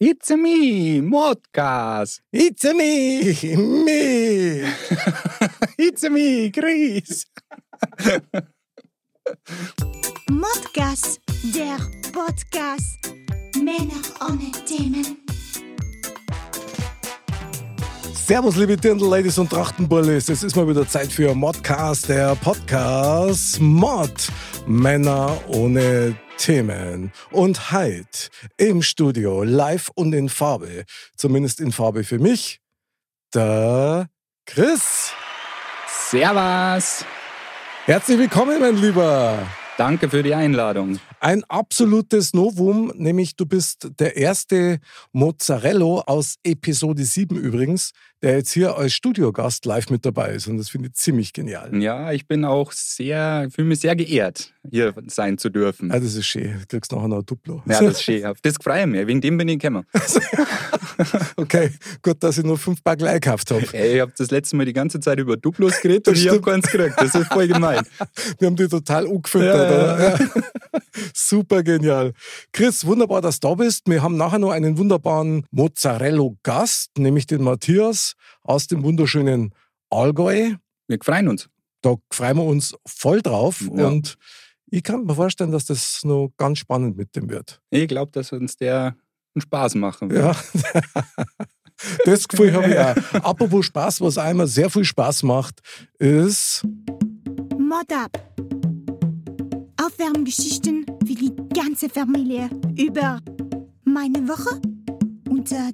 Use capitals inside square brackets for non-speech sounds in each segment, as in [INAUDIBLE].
It's a me, Modcast. It's a me, me. [LAUGHS] It's a me, Chris. Modcast, der Podcast. Männer ohne Themen. Servus, liebe Dirndl-Ladies und Trachtenbullis. Es ist mal wieder Zeit für Modcast, der Podcast Mod. Männer ohne Themen. Und heute im Studio, live und in Farbe, zumindest in Farbe für mich, der Chris. Servus. Herzlich willkommen, mein Lieber. Danke für die Einladung. Ein absolutes Novum, nämlich du bist der erste Mozzarello aus Episode 7 übrigens, der jetzt hier als Studiogast live mit dabei ist. Und das finde ich ziemlich genial. Ja, ich bin auch sehr, fühle mich sehr geehrt, hier sein zu dürfen. Ja, das ist schön. Du kriegst nachher noch ein Duplo. Ja, das ist schön. Auf das freue ich mich. Wegen dem bin ich gekommen. [LAUGHS] okay, gut, dass ich nur fünf Paar gleich gekauft habe. Ey, ich habe das letzte Mal die ganze Zeit über Duplos geredet und ich habe keins gekriegt. Das ist voll gemein. [LAUGHS] Wir haben die total umgefüttert. Ja, ja. [LAUGHS] Super genial. Chris, wunderbar, dass du da bist. Wir haben nachher noch einen wunderbaren Mozzarella-Gast, nämlich den Matthias aus dem wunderschönen Allgäu. Wir freuen uns. Da freuen wir uns voll drauf. Ja. Und ich kann mir vorstellen, dass das noch ganz spannend mit dem wird. Ich glaube, dass uns der einen Spaß machen wird. Ja. [LAUGHS] Das Gefühl habe ich auch. Apropos Spaß, was auch immer sehr viel Spaß macht, ist Mod up. Aufwärmgeschichten für die ganze Familie über meine Woche und äh,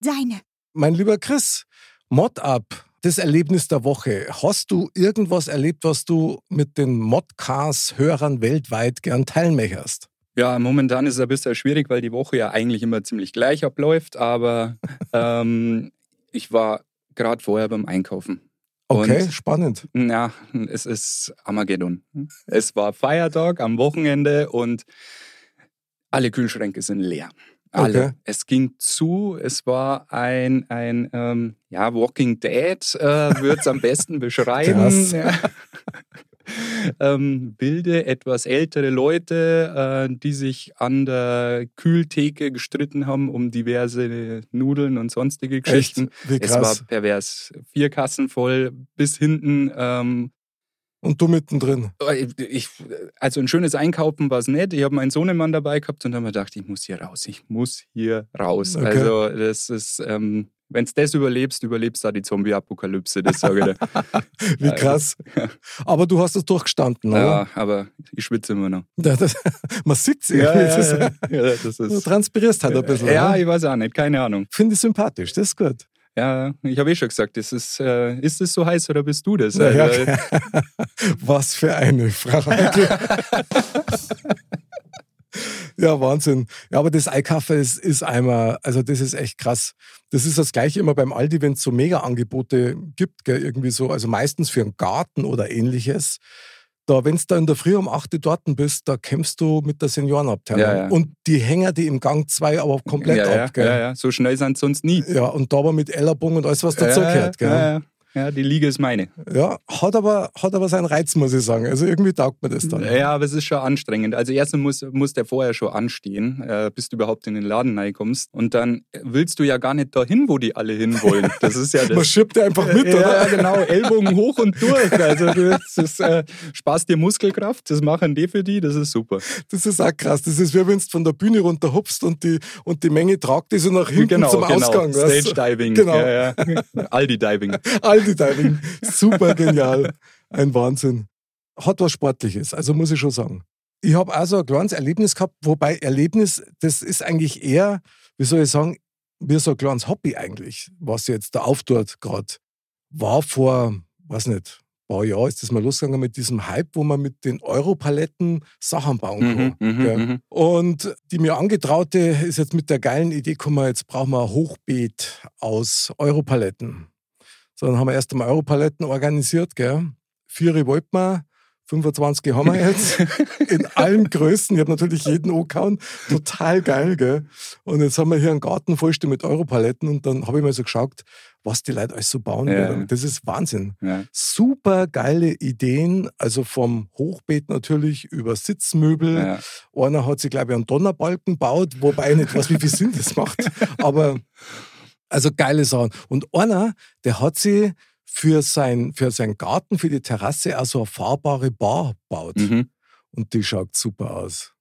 deine. Mein lieber Chris, Mod Up, das Erlebnis der Woche. Hast du irgendwas erlebt, was du mit den Modcast-Hörern weltweit gern teilen möchtest? Ja, momentan ist es ein bisschen schwierig, weil die Woche ja eigentlich immer ziemlich gleich abläuft, aber [LAUGHS] ähm, ich war gerade vorher beim Einkaufen. Okay, Und spannend. ja, es ist Armageddon. Es war Feiertag am Wochenende und alle Kühlschränke sind leer. Alle. Okay. Es ging zu, es war ein, ein ähm, ja, Walking Dead, äh, würde es am besten [LAUGHS] beschreiben. Ja. [LAUGHS] ähm, wilde, etwas ältere Leute, äh, die sich an der Kühltheke gestritten haben um diverse Nudeln und sonstige Geschichten. Es war pervers. Vier Kassen voll bis hinten. Ähm, Und du mittendrin. ich, also ein schönes Einkaufen war es nicht. Ich habe meinen Sohnemann dabei gehabt und habe mir gedacht, ich muss hier raus. Ich muss hier raus. Okay. Also das ist, ähm, wenn du das überlebst, überlebst du auch die Zombie-Apokalypse, das sage ich dir. [LAUGHS] Wie krass. Aber du hast es durchgestanden, oder? ja, aber ich schwitze immer noch. [LAUGHS] Ja, das, man sieht es. Ja, ja, ja, Du transpirierst halt ein bisschen. ja, oder? ich weiß auch nicht, keine Ahnung. Finde ich sympathisch, das ist gut. Ja, ich habe eh schon gesagt, ist, äh, ist es so heiß oder bist du das? Ja, ja. Also, [LAUGHS] Was für eine Frage. ja, Wahnsinn. Ja, aber das Einkaufen ist, ist einmal, also das ist echt krass. Das ist das gleiche immer beim Aldi, wenn es so Mega-Angebote gibt, gell, irgendwie so, also meistens für einen Garten oder ähnliches. Da, wenn du da in der Früh um 8 Uhr dort bist, da kämpfst du mit der Seniorenabteilung. Ja, ja. Und die hängen die im Gang 2 aber komplett ja, ja, ab. Gell? ja, ja, so schnell sind sie sonst nie. Ja, und da aber mit Ellerbogen und alles, was dazugehört. ja, ja, ja. ja, die Liga ist meine. Ja, hat aber, hat aber seinen Reiz, muss ich sagen. Also irgendwie taugt mir das dann. Ja, aber es ist schon anstrengend. Also erstens muss, muss der vorher schon anstehen, äh, bis du überhaupt in den Laden reinkommst. Und dann willst du ja gar nicht dahin, wo die alle hinwollen. Das ist ja [LAUGHS] Man das. schiebt ja einfach mit, ja, oder? genau. Ellbogen hoch und durch. Also du, das ist, äh, sparst dir Muskelkraft, das machen die für die, das ist super. Das ist auch krass. Das ist wie wenn du von der Bühne runter hupst und die, und die Menge tragt die so nach hinten genau, zum genau. Ausgang. weißt du? Stage Diving. Genau. Ja, ja. Aldi Diving. [LAUGHS] Aldi Diving. Super genial. Ein Wahnsinn. Hat was Sportliches, also muss ich schon sagen. Ich habe auch so ein kleines Erlebnis gehabt, wobei Erlebnis, das ist eigentlich eher, wie soll ich sagen, wie so ein kleines Hobby eigentlich, was jetzt da auftut gerade. War vor, weiß nicht, ein paar Jahren ist das mal losgegangen mit diesem Hype, wo man mit den Europaletten Sachen bauen kann. Mhm, mhm, gell? mhm. Und die mir angetraute ist jetzt mit der geilen Idee gekommen, jetzt brauchen wir ein Hochbeet aus Europaletten. So, dann haben wir erst einmal Europaletten organisiert, gell? Vier wollten wir, 25 haben wir jetzt. [LAUGHS] In allen Größen. Ich habe natürlich jeden angehauen. Total geil, gell? Und jetzt haben wir hier einen Garten vollstehen mit Europaletten und dann habe ich mal so geschaut, was die Leute alles so bauen. Ja. Das ist Wahnsinn. Ja. Super geile Ideen, also vom Hochbeet natürlich über Sitzmöbel. Ja. Einer hat sich, glaube ich, einen Donnerbalken gebaut, wobei ich nicht weiß, wie viel Sinn das macht. [LAUGHS] Aber also geile Sachen. Und einer, der hat sie für, sein, für seinen Garten, für die Terrasse, auch so eine fahrbare Bar gebaut. Mhm. Und die schaut super aus.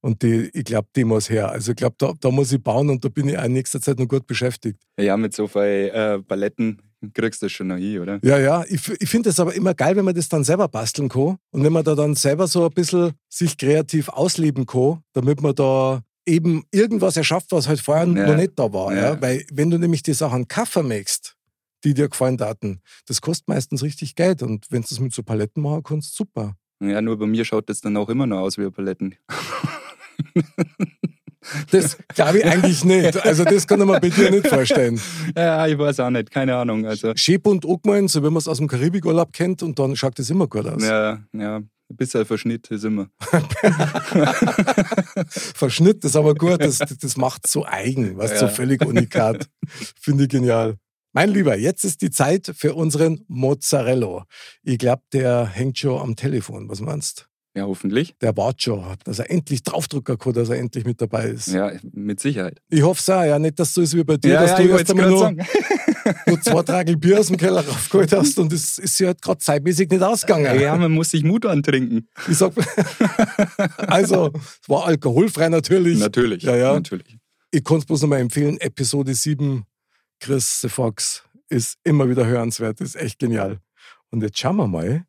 Und die, ich glaube, die muss her. Also ich glaube, da, da muss ich bauen und da bin ich auch in nächster Zeit noch gut beschäftigt. Ja, mit so vielen äh, Paletten kriegst du das schon noch hin, oder? Ja, ja, ich, ich finde es aber immer geil, wenn man das dann selber basteln kann und wenn man da dann selber so ein bisschen sich kreativ ausleben kann, damit man da eben irgendwas erschafft, was halt vorher Ja. noch nicht da war. Ja. Ja. Weil wenn du nämlich die Sachen Kaffer machst, die dir gefallen daten, das kostet meistens richtig Geld und wenn du das mit so Paletten machen kannst, super. Ja, nur bei mir schaut das dann auch immer noch aus wie Paletten. Das glaube ich eigentlich nicht. Also das kann ich mir bei dir nicht vorstellen. [LAUGHS] Ja, ich weiß auch nicht, keine Ahnung. Also, Schön bunt angemalt, so wie man es aus dem Karibikurlaub kennt und dann schaut das immer gut aus. ja, ja, bisschen Verschnitt ist immer. [LAUGHS] Verschnitt ist aber gut, das, das macht so eigen, was so Ja. völlig unikat. Finde ich genial. Mein Lieber, jetzt ist die Zeit für unseren Mozzarella. Ich glaube, der hängt schon am Telefon. Was meinst Ja, hoffentlich. Der wartet schon, dass er endlich draufdrücken kann, dass er endlich mit dabei ist. Ja, mit Sicherheit. Ich hoffe es auch, ja, nicht, dass du es wie bei dir, dass du ich erst wollte einmal nur, [LAUGHS] nur zwei Tragel Bier aus dem Keller raufgeholt [LAUGHS] hast und es ist ja halt gerade zeitmäßig nicht ausgegangen. Ja, man muss sich Mut antrinken. Ich sag, [LAUGHS] also, es war alkoholfrei natürlich. Natürlich. Ja, ja. Natürlich. Ich kann es bloß nochmal empfehlen, Episode 7, Chris the Fox, ist immer wieder hörenswert, ist echt genial. Und jetzt schauen wir mal,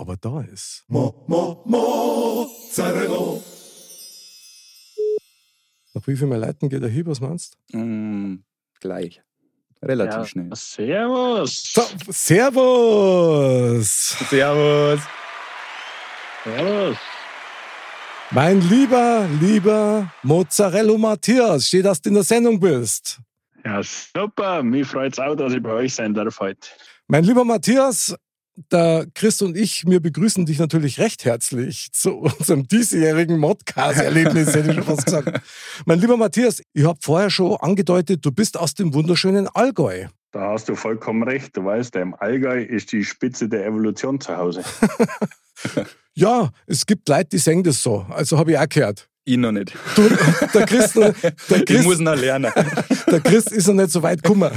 ob er da ist. Mo, mo, Mozzarella. Nach wie viel mehr Leuten geht er hin, was meinst Mm, gleich. Relativ Ja, schnell. Servus. So, servus! Servus. Servus. Mein lieber, lieber Mozzarella Matthias, steht, dass du in der Sendung bist. Ja, super. Mich freut es auch, dass ich bei euch sein darf heute. Mein lieber Matthias, der Chris und ich, wir begrüßen dich natürlich recht herzlich zu unserem diesjährigen Modcast-Erlebnis, hätte ich schon fast gesagt. [LAUGHS] Mein lieber Matthias, ich habe vorher schon angedeutet, du bist aus dem wunderschönen Allgäu. Da hast du vollkommen recht. Du weißt, im Allgäu ist die Spitze der Evolution zu Hause. [LAUGHS] Ja, es gibt Leute, die sagen das so. Also habe ich auch gehört. Ich noch nicht. Du, der, Chris, der, [LAUGHS] Ich Chris, muss noch lernen. der Chris ist noch nicht so weit gekommen.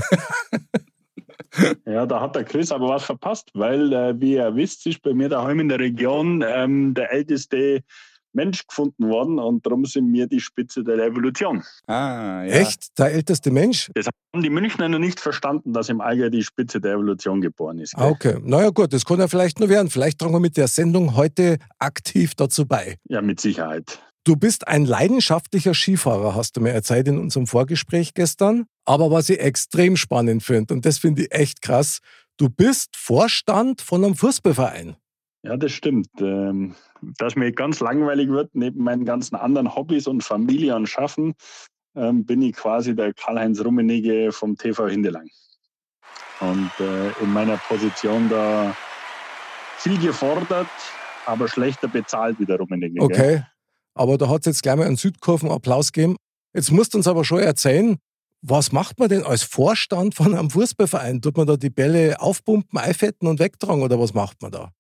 Ja, da hat der Chris aber was verpasst, weil, äh, wie ihr wisst, ist bei mir daheim in der Region ähm, der älteste Mensch gefunden worden und darum sind wir die Spitze der Evolution. Ah, ja. Echt? Der älteste Mensch? Das haben die Münchner noch nicht verstanden, dass im Allgäu die Spitze der Evolution geboren ist. Ah, okay. Naja, gut, das kann ja vielleicht nur werden. Vielleicht tragen wir mit der Sendung heute aktiv dazu bei. Ja, mit Sicherheit. Du bist ein leidenschaftlicher Skifahrer, hast du mir erzählt in unserem Vorgespräch gestern. Aber was ich extrem spannend finde, und das finde ich echt krass, du bist Vorstand von einem Fußballverein. Ja, das stimmt. Ähm, dass mir ganz langweilig wird, neben meinen ganzen anderen Hobbys und Familie und Schaffen, ähm, bin ich quasi der Karl-Heinz Rummenigge vom TV Hindelang. Und äh, in meiner Position da viel gefordert, aber schlechter bezahlt wie der Rummenigge. gell? Aber da hat es jetzt gleich mal einen Südkurven-Applaus gegeben. Jetzt musst du uns aber schon erzählen, was macht man denn als Vorstand von einem Fußballverein? Tut man da die Bälle aufpumpen, einfetten und wegtragen oder was macht man da?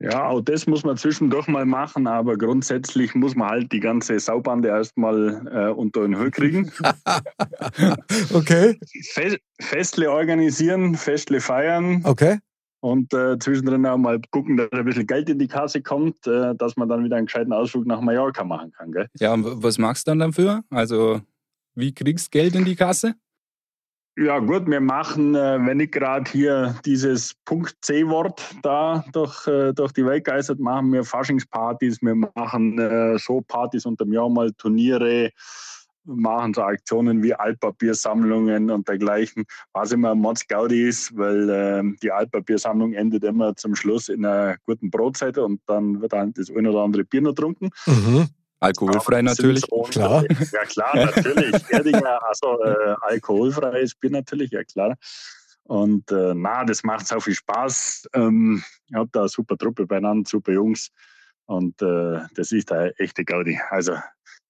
Ja, auch das muss man zwischendurch mal machen, aber grundsätzlich muss man halt die ganze Saubande erstmal äh, unter den Höhe kriegen. [LAUGHS] Okay, Fe Festle organisieren, Festle feiern okay. Und äh, zwischendrin auch mal gucken, dass ein bisschen Geld in die Kasse kommt, äh, dass man dann wieder einen gescheiten Ausflug nach Mallorca machen kann. Gell? Ja, und was machst du dann dafür? Also, wie kriegst du Geld in die Kasse? Ja gut, wir machen, äh, wenn ich gerade hier dieses Punkt C-Wort da durch, äh, durch die Welt geistert, machen wir Faschingspartys, wir machen äh, Showpartys unterm Jahr mal Turniere, machen so Aktionen wie Altpapiersammlungen und dergleichen, was immer Mods Gaudi ist, weil äh, die Altpapiersammlung endet immer zum Schluss in einer guten Brotzeit und dann wird dann das ein oder andere Bier noch getrunken. Mhm. Alkoholfrei natürlich. so- Klar. Ja, klar, natürlich. [LAUGHS] Erdinger, also äh, alkoholfreies Bier natürlich, ja klar. Und äh, na, das macht so viel Spaß. Ähm, ich habe da eine super Truppe beieinander, super Jungs. Und äh, das ist eine echte Gaudi. Also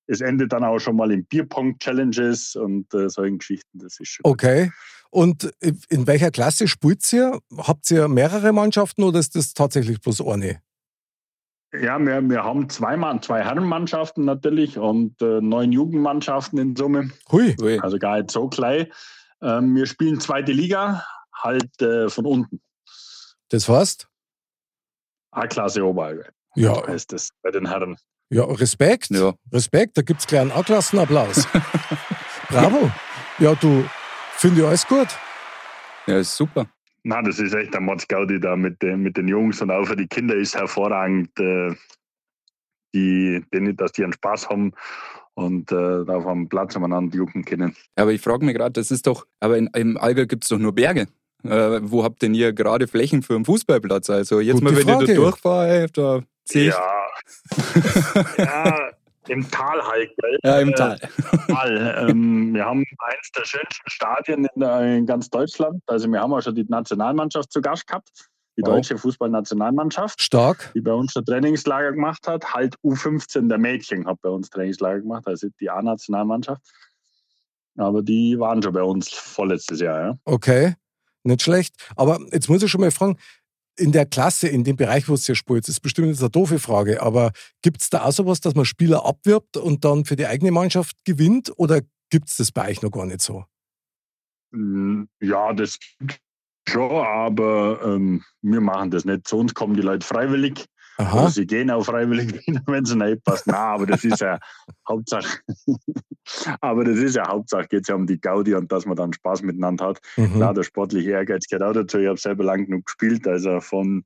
es endet dann auch schon mal in Bierpong-Challenges und äh, solchen Geschichten. Das ist schon gut. Okay. Und in welcher Klasse spielt ihr? Habt ihr mehrere Mannschaften oder ist das tatsächlich bloß eine? Ja, wir, wir haben zwei, Mann, zwei Herrenmannschaften natürlich und äh, neun Jugendmannschaften in Summe. Hui. Ui. Also gar nicht so klein. Ähm, wir spielen zweite Liga, halt äh, von unten. Das heißt? A-Klasse Oberallgäu Ja, heißt das bei den Herren. Ja Respekt. Ja. Respekt, da gibt es gleich einen A-Klassenapplaus. [LAUGHS] Bravo. Ja, du, finde ich alles gut. Ja, ist super. Na, das ist echt ein Motzgaudi da mit den, mit den Jungs und auch für die Kinder ist hervorragend, äh, die, denen, dass die einen Spaß haben und äh, auf dem Platz umeinander jucken können. Aber ich frage mich gerade, das ist doch, aber in, im Allgäu gibt es doch nur Berge. Äh, wo habt denn ihr gerade Flächen für einen Fußballplatz? Also jetzt Gute mal, wenn ich Frage. da durchfahre, da sehe ich. Ja. [LAUGHS] ja, im Tal halt, gell? Ja, im Äh, Tal. Tal. ähm, wir haben eines der schönsten Stadien in, der, in ganz Deutschland. Also wir haben auch schon die Nationalmannschaft zu Gast gehabt, die Wow. deutsche Fußballnationalmannschaft, Stark. die bei uns schon Trainingslager gemacht hat. Halt U15 der Mädchen hat bei uns Trainingslager gemacht, also die A-Nationalmannschaft. Aber die waren schon bei uns vorletztes Jahr. Ja. Okay, nicht schlecht. Aber jetzt muss ich schon mal fragen, in der Klasse, in dem Bereich, wo es spielt, das ist bestimmt jetzt eine doofe Frage, aber gibt es da auch sowas, dass man Spieler abwirbt und dann für die eigene Mannschaft gewinnt oder gibt es das bei euch noch gar nicht so? Mm, Ja, das schon, aber ähm, wir machen das nicht. Zu uns kommen die Leute freiwillig. Oder sie gehen auch freiwillig, [LAUGHS] wenn es nicht passt. Nein, aber das ist ja [LAUGHS] Hauptsache. [LAUGHS] aber das ist ja Hauptsache, geht es ja um die Gaudi und dass man dann Spaß miteinander hat. mhm. Klar, der sportliche Ehrgeiz gehört auch dazu. Ich habe selber lang genug gespielt, also von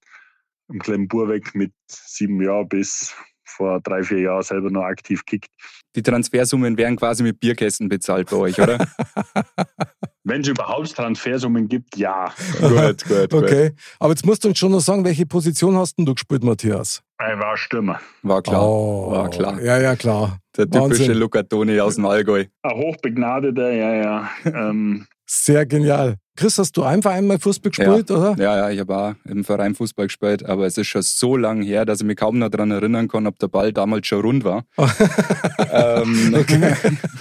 einem kleinen Bur weg mit sieben Jahren bis vor drei, vier Jahren selber noch aktiv kickt. Die Transfersummen werden quasi mit Bierkästen bezahlt bei euch, oder? [LAUGHS] Wenn es überhaupt Transfersummen gibt, ja. gut, gut, gut. okay. Aber jetzt musst du uns schon noch sagen, welche Position hast denn du gespielt, Matthias? Er war Stürmer. War klar. Oh, War klar. Ja, ja, klar. Der typische Wahnsinn. Luca Toni aus dem Allgäu. Ein hochbegnadeter, ja, ja. ähm, Sehr genial. Chris, hast du einfach einmal Fußball gespielt, oder? Ja, ja, ich habe auch im Verein Fußball gespielt, aber es ist schon so lang her, dass ich mich kaum noch daran erinnern kann, ob der Ball damals schon rund war. [LAUGHS] ähm, Okay.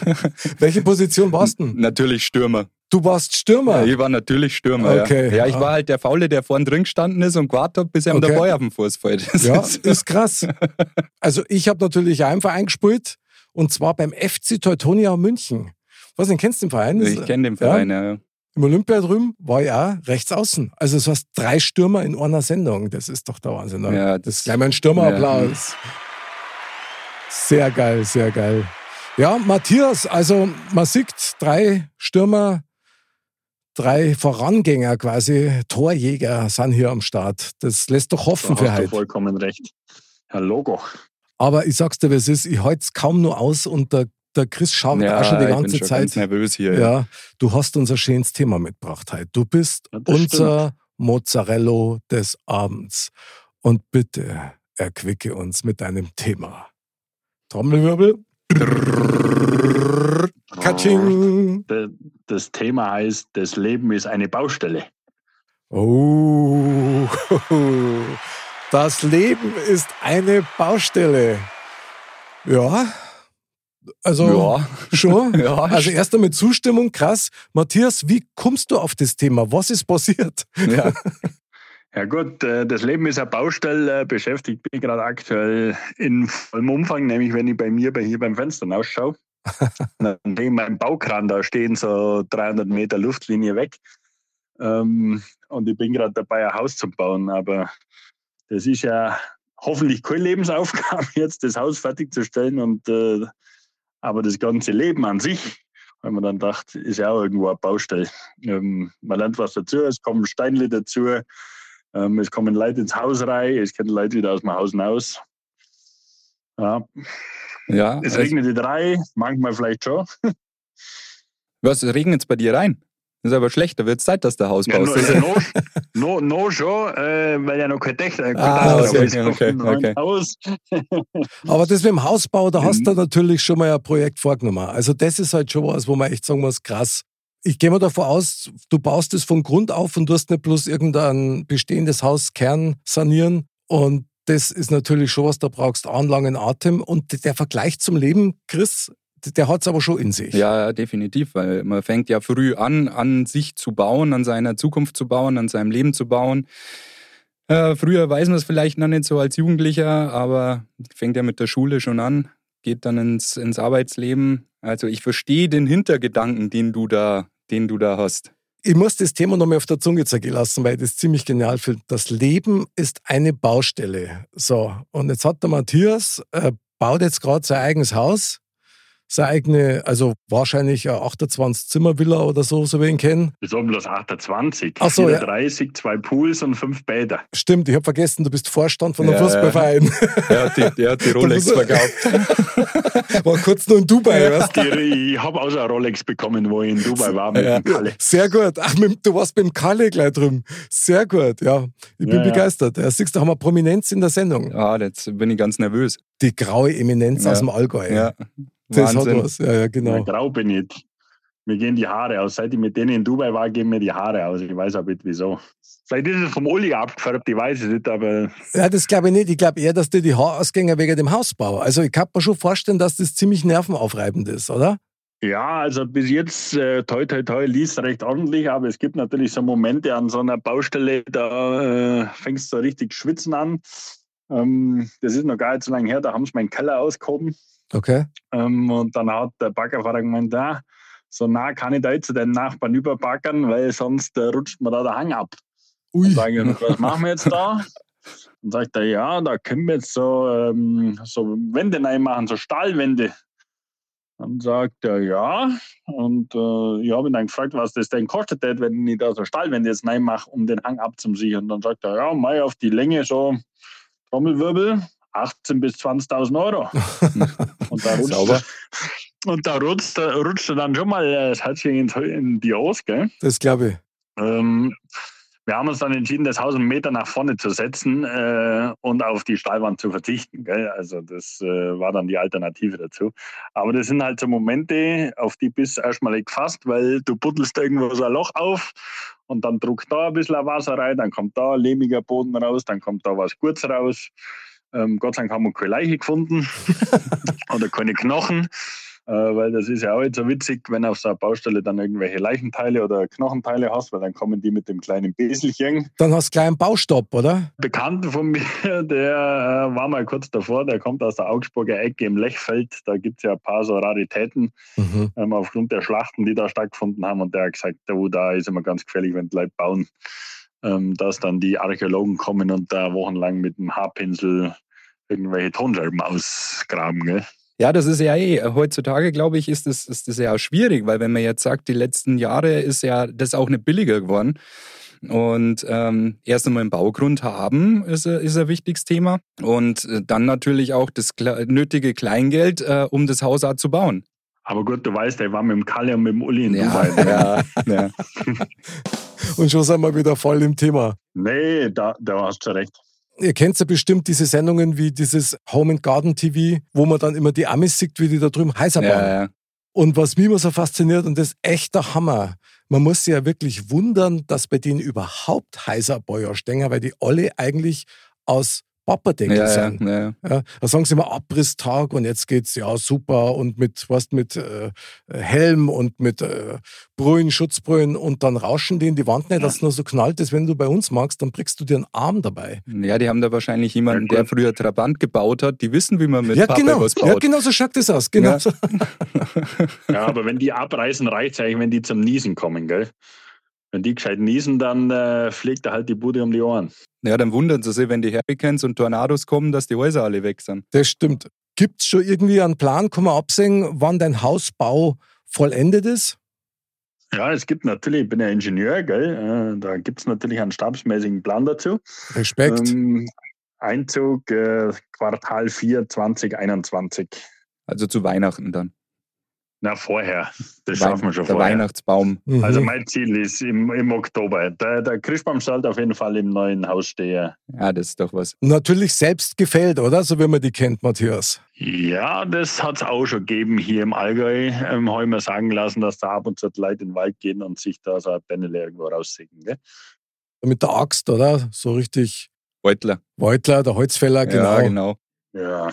[LAUGHS] Welche Position warst du? Natürlich Stürmer. Du warst Stürmer. Ich war natürlich Stürmer. Okay. Ja. ja, ich war halt der Faule, der vorn drin gestanden ist und gewartet hat, bis er ihm Okay. der Ball auf den Fuß fällt. Das [LAUGHS] Ja, ist- ist krass. Also ich habe natürlich auch im Verein gespielt und zwar beim FC Teutonia München. Was denn, kennst du den Verein? Ich kenne den Verein, ja. Im Olympia drüben war ich auch rechts außen. Also es heißt drei Stürmer in einer Sendung. Das ist doch der Wahnsinn. oder? Ja, das ist gleich mal ein Stürmerapplaus. Sehr geil, sehr geil. Ja, Matthias, also man sieht drei Stürmer, drei Vorangänger quasi, Torjäger sind hier am Start. Das lässt doch hoffen da für hast du heute. vollkommen recht. Herr Logo. Aber ich sag's dir, wie es ist, ich halte es kaum nur aus und der, der Chris schaut auch schon die ich ganze bin schon Zeit. ganz nervös hier. Ja, du hast unser schönes Thema mitgebracht heute. Du bist Ja, unser Mozzarella des Abends. Und bitte erquicke uns mit deinem Thema. Trommelwirbel. Katsching. Das Thema heißt, das Leben ist eine Baustelle. Oh, [LAUGHS] das Leben ist eine Baustelle. Ja, also Ja. schon. [LAUGHS] Ja, Also erst einmal Zustimmung, krass. Matthias, wie kommst du auf das Thema? Was ist passiert? ja. [LAUGHS] Ja gut, äh, das Leben ist eine Baustelle, äh, beschäftigt mich gerade aktuell in vollem Umfang, nämlich wenn ich bei mir bei hier beim Fenster ausschaue. [LAUGHS] dann sehe ich meinen Baukran da stehen, so 300 Meter Luftlinie weg. Ähm, und ich bin gerade dabei, ein Haus zu bauen. Aber das ist ja hoffentlich keine Lebensaufgabe, [LAUGHS] jetzt das Haus fertigzustellen. Und, äh, aber das ganze Leben an sich, weil man dann dachte, ist ja auch irgendwo eine Baustelle. Ähm, man lernt was dazu, es kommen Steinle dazu, ähm, es kommen Leute ins Haus rein, es kommen Leute wieder aus dem Haus hinaus. Ja, ja. es also- regnet die drei, manchmal vielleicht schon. [LAUGHS] Was regnet es bei dir rein? Das ist aber schlecht, da wird es Zeit, dass der Haus Ja, baust. [LAUGHS] no, no, no, no schon, äh, weil ja noch kein Dächer kein Ah, okay, ist okay, dem neuen okay. Haus. [LAUGHS] Aber das mit dem Hausbau, da hast Mhm. du natürlich schon mal ein Projekt vorgenommen. Also das ist halt schon was, wo man echt sagen muss, krass. Ich gehe mal davon aus, du baust es von Grund auf und du hast nicht bloß irgendein bestehendes Haus Kern sanieren. Und das ist natürlich schon was, da brauchst du einen langen Atem. Und der Vergleich zum Leben, Chris, der hat es aber schon in sich. Ja, definitiv, weil man fängt ja früh an, an sich zu bauen, an seiner Zukunft zu bauen, an seinem Leben zu bauen. Äh, früher weiß man es vielleicht noch nicht so als Jugendlicher, aber fängt ja mit der Schule schon an, geht dann ins, ins Arbeitsleben. Also ich verstehe den Hintergedanken, den du da, den du da hast. Ich muss das Thema nochmal auf der Zunge zergehen lassen, weil ich das ziemlich genial finde. Das Leben ist eine Baustelle. So, und jetzt hat der Matthias, äh, baut jetzt gerade sein eigenes Haus seine eigene, also wahrscheinlich eine 28-Zimmer-Villa oder so, so wie ich ihn kenne. Wir haben bloß 28. Ach so, 34, ja. zwei Pools und fünf Bäder. Stimmt, ich habe vergessen, du bist Vorstand von einem ja, Fußballverein. Er hat die, der hat die [LAUGHS] Rolex verkauft. [LAUGHS] War kurz nur in Dubai, ja. weißt du? Ich habe auch so eine Rolex bekommen, wo ich in Dubai war mit ja. dem Kalle. Sehr gut. Ach, du warst beim Kalle gleich drüben. Sehr gut, ja. Ich bin begeistert. Ja, siehst du, haben wir Prominenz in der Sendung. Ja, jetzt bin ich ganz nervös. Die graue Eminenz aus dem Allgäu. Ja. Das Wahnsinn. hat was, ja, ja genau. Ja, grau bin ich. Mir gehen die Haare aus. Seit ich mit denen in Dubai war, gehen mir die Haare aus. Ich weiß auch nicht wieso. Vielleicht ist es vom Uli abgefärbt, ich weiß es nicht, aber. Ja, das glaube ich nicht. Ich glaube eher, dass dir die Haarausgänge wegen dem Hausbau. Also ich kann mir schon vorstellen, dass das ziemlich nervenaufreibend ist, oder? Ja, also bis jetzt, äh, toi, toi, toi, liest recht ordentlich, aber es gibt natürlich so Momente an so einer Baustelle, da äh, fängst du richtig schwitzen an. Ähm, das ist noch gar nicht so lange her, da haben sie meinen Keller ausgehoben. Okay. Ähm, und dann hat der Baggerfahrer gemeint, ja, so nah kann ich da jetzt zu den Nachbarn überbackern, weil sonst äh, rutscht mir da der Hang ab. Ui. Und sage ich, was machen wir jetzt da? Und sagt er, ja, da können wir jetzt so, ähm, so Wände reinmachen, so Stahlwände. Dann sagt er, ja. Und äh, ich habe ihn dann gefragt, was das denn kostet, wenn ich da so Stahlwände jetzt reinmache, um den Hang abzusichern. Dann sagt er, ja, mal auf die Länge so Trommelwirbel, 18.000 bis 20.000 Euro. [LAUGHS] und da rutscht, [LAUGHS] und da rutscht, rutscht dann schon mal äh, das Herzchen in, die aus, gell? Das glaube ich. Ähm, wir haben uns dann entschieden, das Haus einen Meter nach vorne zu setzen äh, und auf die Stahlwand zu verzichten. Gell? Also das äh, war dann die Alternative dazu. Aber das sind halt so Momente, auf die bist du erstmal nicht gefasst, weil du buddelst irgendwo so ein Loch auf und dann druckt da ein bisschen Wasser rein, dann kommt da lehmiger Boden raus, dann kommt da was Gutes raus. Ähm, Gott sei Dank haben wir keine Leiche gefunden [LAUGHS] oder keine Knochen, äh, weil das ist ja auch jetzt so witzig, wenn auf so einer Baustelle dann irgendwelche Leichenteile oder Knochenteile hast, weil dann kommen die mit dem kleinen Beselchen. Dann hast du gleich einen Baustopp, oder? Bekannter von mir, [LAUGHS] der äh, war mal kurz davor, der kommt aus der Augsburger Ecke im Lechfeld. Da gibt es ja ein paar so Raritäten mhm. ähm, aufgrund der Schlachten, die da stattgefunden haben. Und der hat gesagt, oh, da ist immer ganz gefährlich, wenn die Leute bauen ähm, dass dann die Archäologen kommen und da wochenlang mit dem Haarpinsel irgendwelche Tonscherben ausgraben. Gell? Ja, das ist ja eh, heutzutage glaube ich, ist das, ist das ja schwierig, weil wenn man jetzt sagt, die letzten Jahre ist ja das auch nicht billiger geworden. Und ähm, erst einmal einen Baugrund haben ist, ist ein wichtiges Thema. Und äh, dann natürlich auch das nötige Kleingeld, äh, um das Haus auch zu bauen. Aber gut, du weißt, der war mit dem Kalle und mit dem Uli in ja, Dubai. [LAUGHS] Ja, ja. [LAUGHS] und schon sind wir wieder voll im Thema. Nee, da, da hast du recht. Ihr kennt ja bestimmt diese Sendungen wie dieses Home and Garden TV, wo man dann immer die Amis sieht, wie die da drüben heißer bauen. Ja, ja. Und was mich immer so fasziniert, und das ist echt der Hammer, man muss sich ja wirklich wundern, dass bei denen überhaupt heißer Bäuer stehen, weil die alle eigentlich aus Papperdeckel ja, sind. Ja, ja. Ja, da sagen sie immer Abrisstag und jetzt geht's ja super und mit, was mit äh, Helm und mit äh, Brühen, Schutzbrühen und dann rauschen die in die Wand nicht, dass es nur so knallt ist. Wenn du bei uns magst, dann brichst du dir einen Arm dabei. Ja, die haben da wahrscheinlich jemanden, der früher Trabant gebaut hat. Die wissen, wie man mit ja, Pappe genau. was baut. Ja, genau so schaut das aus. Genau. Ja. [LAUGHS] ja, aber wenn die abreißen, reicht es eigentlich, wenn die zum Niesen kommen, gell? Wenn die gescheit niesen, dann äh, fliegt er halt die Bude um die Ohren. Ja, dann wundern sie sich, wenn die Hurricanes und Tornados kommen, dass die Häuser alle weg sind. Das stimmt. Gibt es schon irgendwie einen Plan, kann man absehen, wann dein Hausbau vollendet ist? Ja, es gibt natürlich, ich bin ja Ingenieur, gell? Äh, da gibt es natürlich einen stabsmäßigen Plan dazu. Respekt. Ähm, Einzug äh, Quartal 4 2021. Also zu Weihnachten dann. Na, vorher. Das Wein- schaffen wir schon der vorher. Weihnachtsbaum. Mhm. Also mein Ziel ist im, im Oktober. Der, der Christbaum sollte auf jeden Fall im neuen Haus stehen. Ja, das ist doch was. Natürlich selbst gefällt, oder? So wie man die kennt, Matthias. Ja, das hat es auch schon gegeben hier im Allgäu. Ähm, Habe ich mir sagen lassen, dass da ab und zu die Leute in den Wald gehen und sich da so ein Bännele irgendwo raussägen. Gell? Mit der Axt, oder? So richtig Beutler. Beutler, der Holzfäller, genau. Ja, genau. Ja.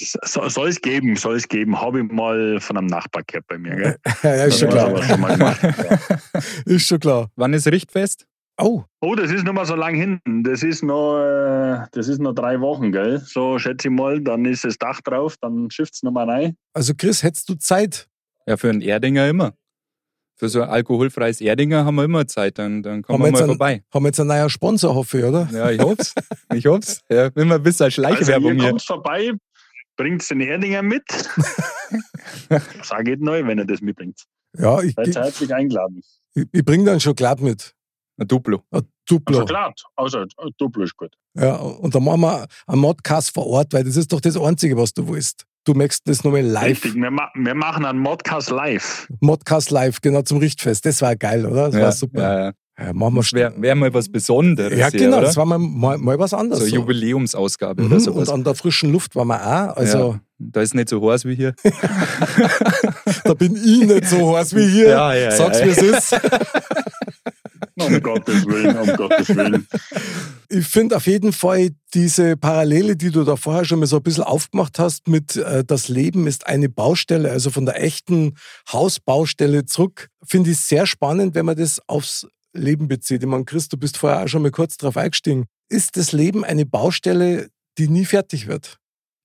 So, soll es geben, soll es geben. Habe ich mal von einem Nachbar gehabt bei mir. Gell? Ja, [LAUGHS] ja, ist schon klar. haben wir schon mal gemacht, ja. [LAUGHS] Ist schon klar. Wann ist Richtfest? Oh, Oh, das ist noch mal so lang hinten. Das ist noch, äh, das ist noch drei Wochen, gell? So schätze ich mal. Dann ist das Dach drauf, dann schifft es nochmal rein. also Chris, hättest du Zeit? Ja, für einen Erdinger immer. Für so ein alkoholfreies Erdinger haben wir immer Zeit, dann, dann Haben kommen wir wir jetzt mal einen- vorbei. Haben wir jetzt einen neuen Sponsor, hoffe ich, oder? Ja, ich hoff's. Ich hoff's. Ja, immer ein bisschen Also Schleichwerbung ihr hier. kommt vorbei, bringt den Erdinger mit. [LAUGHS] Sag ich neu, wenn ihr das mitbringt. Ja, ich, Seid ich, herzlich eingeladen. ich bringe dann schon glatt mit. Ein Duplo. Ein Also Duplo. klar, also äh, Duplo ist gut. Ja, und dann machen wir einen Modcast vor Ort, weil das ist doch das Einzige, was du willst. Du möchtest das nochmal live. Richtig, wir, ma wir machen einen Modcast live. Modcast live, genau zum Richtfest. Das war geil, oder? Das ja, war super. Ja, ja. Ja, machen wir Das wäre wär mal was Besonderes. Ja, hier, genau, oder? das war mal, mal, mal was so anderes. eine so. Jubiläumsausgabe Mhm, oder und sowas. an der frischen Luft waren wir auch. Also ja, da ist nicht so heiß wie hier. [LAUGHS] da bin ich nicht so heiß wie hier. Ja, ja, Sag's, ja. wie es ist. [LAUGHS] Um Gottes Willen, um Gottes Willen. Ich finde auf jeden Fall diese Parallele, die du da vorher schon mal so ein bisschen aufgemacht hast, mit äh, das Leben ist eine Baustelle, also von der echten Hausbaustelle zurück, finde ich sehr spannend, wenn man das aufs Leben bezieht. Ich meine, Chris, du bist vorher auch schon mal kurz drauf eingestiegen. Ist das Leben eine Baustelle, die nie fertig wird?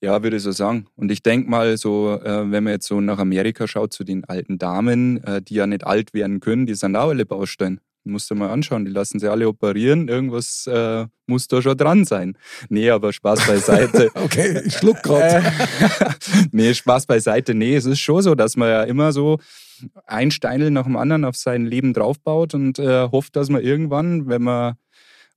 Ja, würde ich so sagen. Und ich denke mal, so, äh, wenn man jetzt so nach Amerika schaut, zu den alten Damen, äh, die ja nicht alt werden können, die sind auch alle Baustellen. Musst du mal anschauen, die lassen sie alle operieren. Irgendwas äh, muss da schon dran sein. Nee, aber Spaß beiseite. [LAUGHS] Okay, ich schluck gerade. Äh, [LAUGHS] nee, Spaß beiseite. Nee, es ist schon so, dass man ja immer so ein Steinel nach dem anderen auf sein Leben draufbaut und äh, hofft, dass man irgendwann, wenn man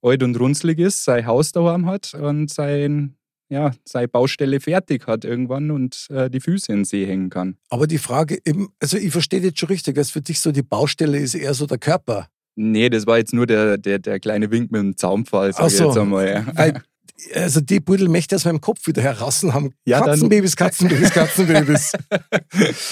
alt und runzlig ist, sein Haus daheim hat und sein, ja, seine Baustelle fertig hat irgendwann und äh, die Füße in den See hängen kann. Aber die Frage eben, also ich verstehe jetzt schon richtig, dass für dich so die Baustelle ist eher so der Körper. Nee, das war jetzt nur der, der, der kleine Wink mit dem Zaunpfahl, sag Ach ich so. jetzt einmal. Ja. Also die Pudel möchte aus meinem Kopf wieder heraus haben. Ja, Katzenbabys, Katzenbabys, [LAUGHS] Katzenbabys.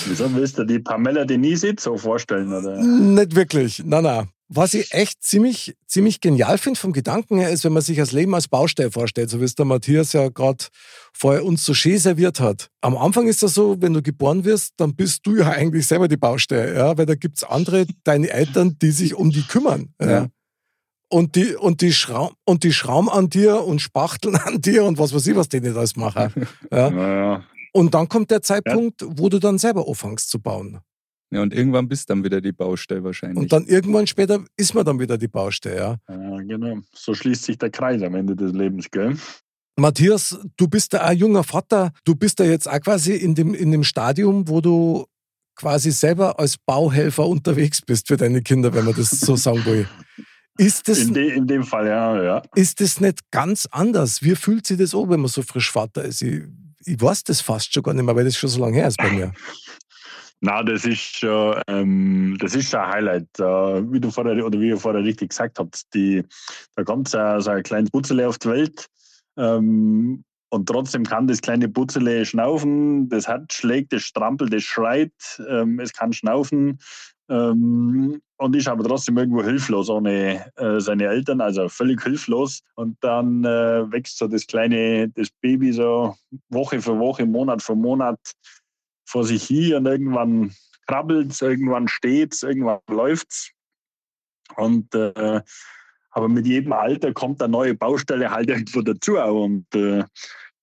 Wieso willst du die Pamela Denise so vorstellen? Oder? Nicht wirklich. Na, na. Was ich echt ziemlich, ziemlich genial finde vom Gedanken her, ist, wenn man sich das Leben als Baustelle vorstellt, so wie es der Matthias ja gerade vorher uns so schön serviert hat. Am Anfang ist das so, wenn du geboren wirst, dann bist du ja eigentlich selber die Baustelle, ja? weil da gibt es andere, deine Eltern, die sich um die kümmern. Ja? Ja. Und die, und, die Schraum, und die schrauben an dir und spachteln [LAUGHS] an dir und was weiß ich, was die nicht alles machen. [LAUGHS] Ja? Naja, Und dann kommt der Zeitpunkt, wo du dann selber anfängst zu bauen. ja, und irgendwann bist dann wieder die Baustelle wahrscheinlich. Und dann irgendwann später ist man dann wieder die Baustelle. Ja. ja, genau. So schließt sich der Kreis am Ende des Lebens, gell? Matthias, du bist ja ein junger Vater. Du bist ja jetzt auch quasi in dem, in dem Stadium, wo du quasi selber als Bauhelfer unterwegs bist für deine Kinder, wenn man das so sagen will. [LAUGHS] Ist das, In, de, in dem Fall, ja, ja. ist das nicht ganz anders? Wie fühlt sich das an, wenn man so frisch Vater ist? Ich, ich weiß das fast schon gar nicht mehr, weil das schon so lange her ist bei mir. [LAUGHS] Na, das ist schon, ähm, das ist ein Highlight. Äh, wie du vorher oder wie ihr vorher richtig gesagt habt, die, da kommt so, ein- so ein kleines Butzele auf die Welt. Ähm, und trotzdem kann das kleine Butzele schnaufen, das Herz schlägt, das strampelt, das schreit, ähm, es kann schnaufen ähm, und ist aber trotzdem irgendwo hilflos ohne äh, seine Eltern, also völlig hilflos. Und dann äh, wächst so das kleine, das Baby so Woche für Woche, Monat für Monat vor sich hin und irgendwann krabbelt es, irgendwann steht es, irgendwann läuft es. Und äh, aber mit jedem Alter kommt eine neue Baustelle halt [LAUGHS] irgendwo dazu. Und äh,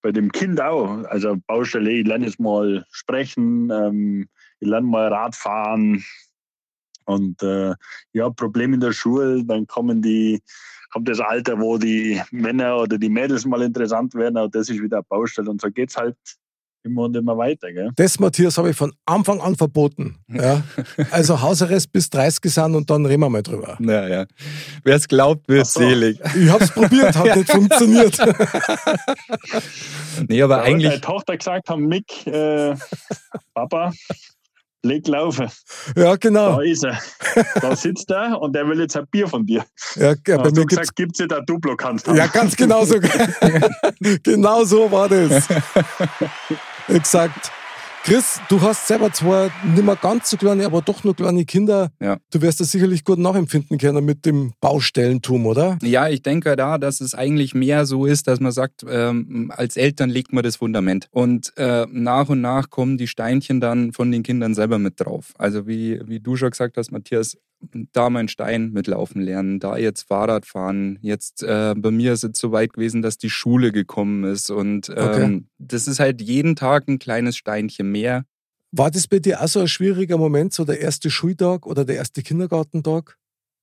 bei dem Kind auch. Also Baustelle, ich lerne jetzt mal sprechen, ähm, ich lerne mal Radfahren und äh, ja, Problem in der Schule, dann kommen die, kommt das Alter, wo die Männer oder die Mädels mal interessant werden, und das ist wieder eine Baustelle. Und so geht es halt immer und immer weiter. Gell? Das, Matthias, habe ich von Anfang an verboten. Ja? [LAUGHS] Also Hausarrest bis 30 sind und dann reden wir mal drüber. Naja, wer es glaubt, wird so. selig. Ich habe es probiert, hat [LAUGHS] nicht funktioniert. Nee, aber hat eigentlich, meine Tochter gesagt haben, Mick, äh, Papa, leg laufen. Ja, genau. Da ist er. Da sitzt er und der will jetzt ein Bier von dir. Ja, ja, bei mir gesagt, gibt's nicht, ein Duplo kannst haben. Ja, ganz genau so. [LAUGHS] genau so war das. [LAUGHS] Exakt. Chris, du hast selber zwar nicht mehr ganz so kleine, aber doch nur kleine Kinder. Ja. Du wirst das sicherlich gut nachempfinden können mit dem Baustellentum, oder? Ja, ich denke da, dass es eigentlich mehr so ist, dass man sagt, ähm, als Eltern legt man das Fundament. Und äh, nach und nach kommen die Steinchen dann von den Kindern selber mit drauf. Also wie, wie du schon gesagt hast, Matthias, da mein Stein mitlaufen lernen, da jetzt Fahrrad fahren. Jetzt äh, bei mir ist es so weit gewesen, dass die Schule gekommen ist. Und ähm, Okay. das ist halt jeden Tag ein kleines Steinchen mehr. War das bei dir auch so ein schwieriger Moment, so der erste Schultag oder der erste Kindergartentag?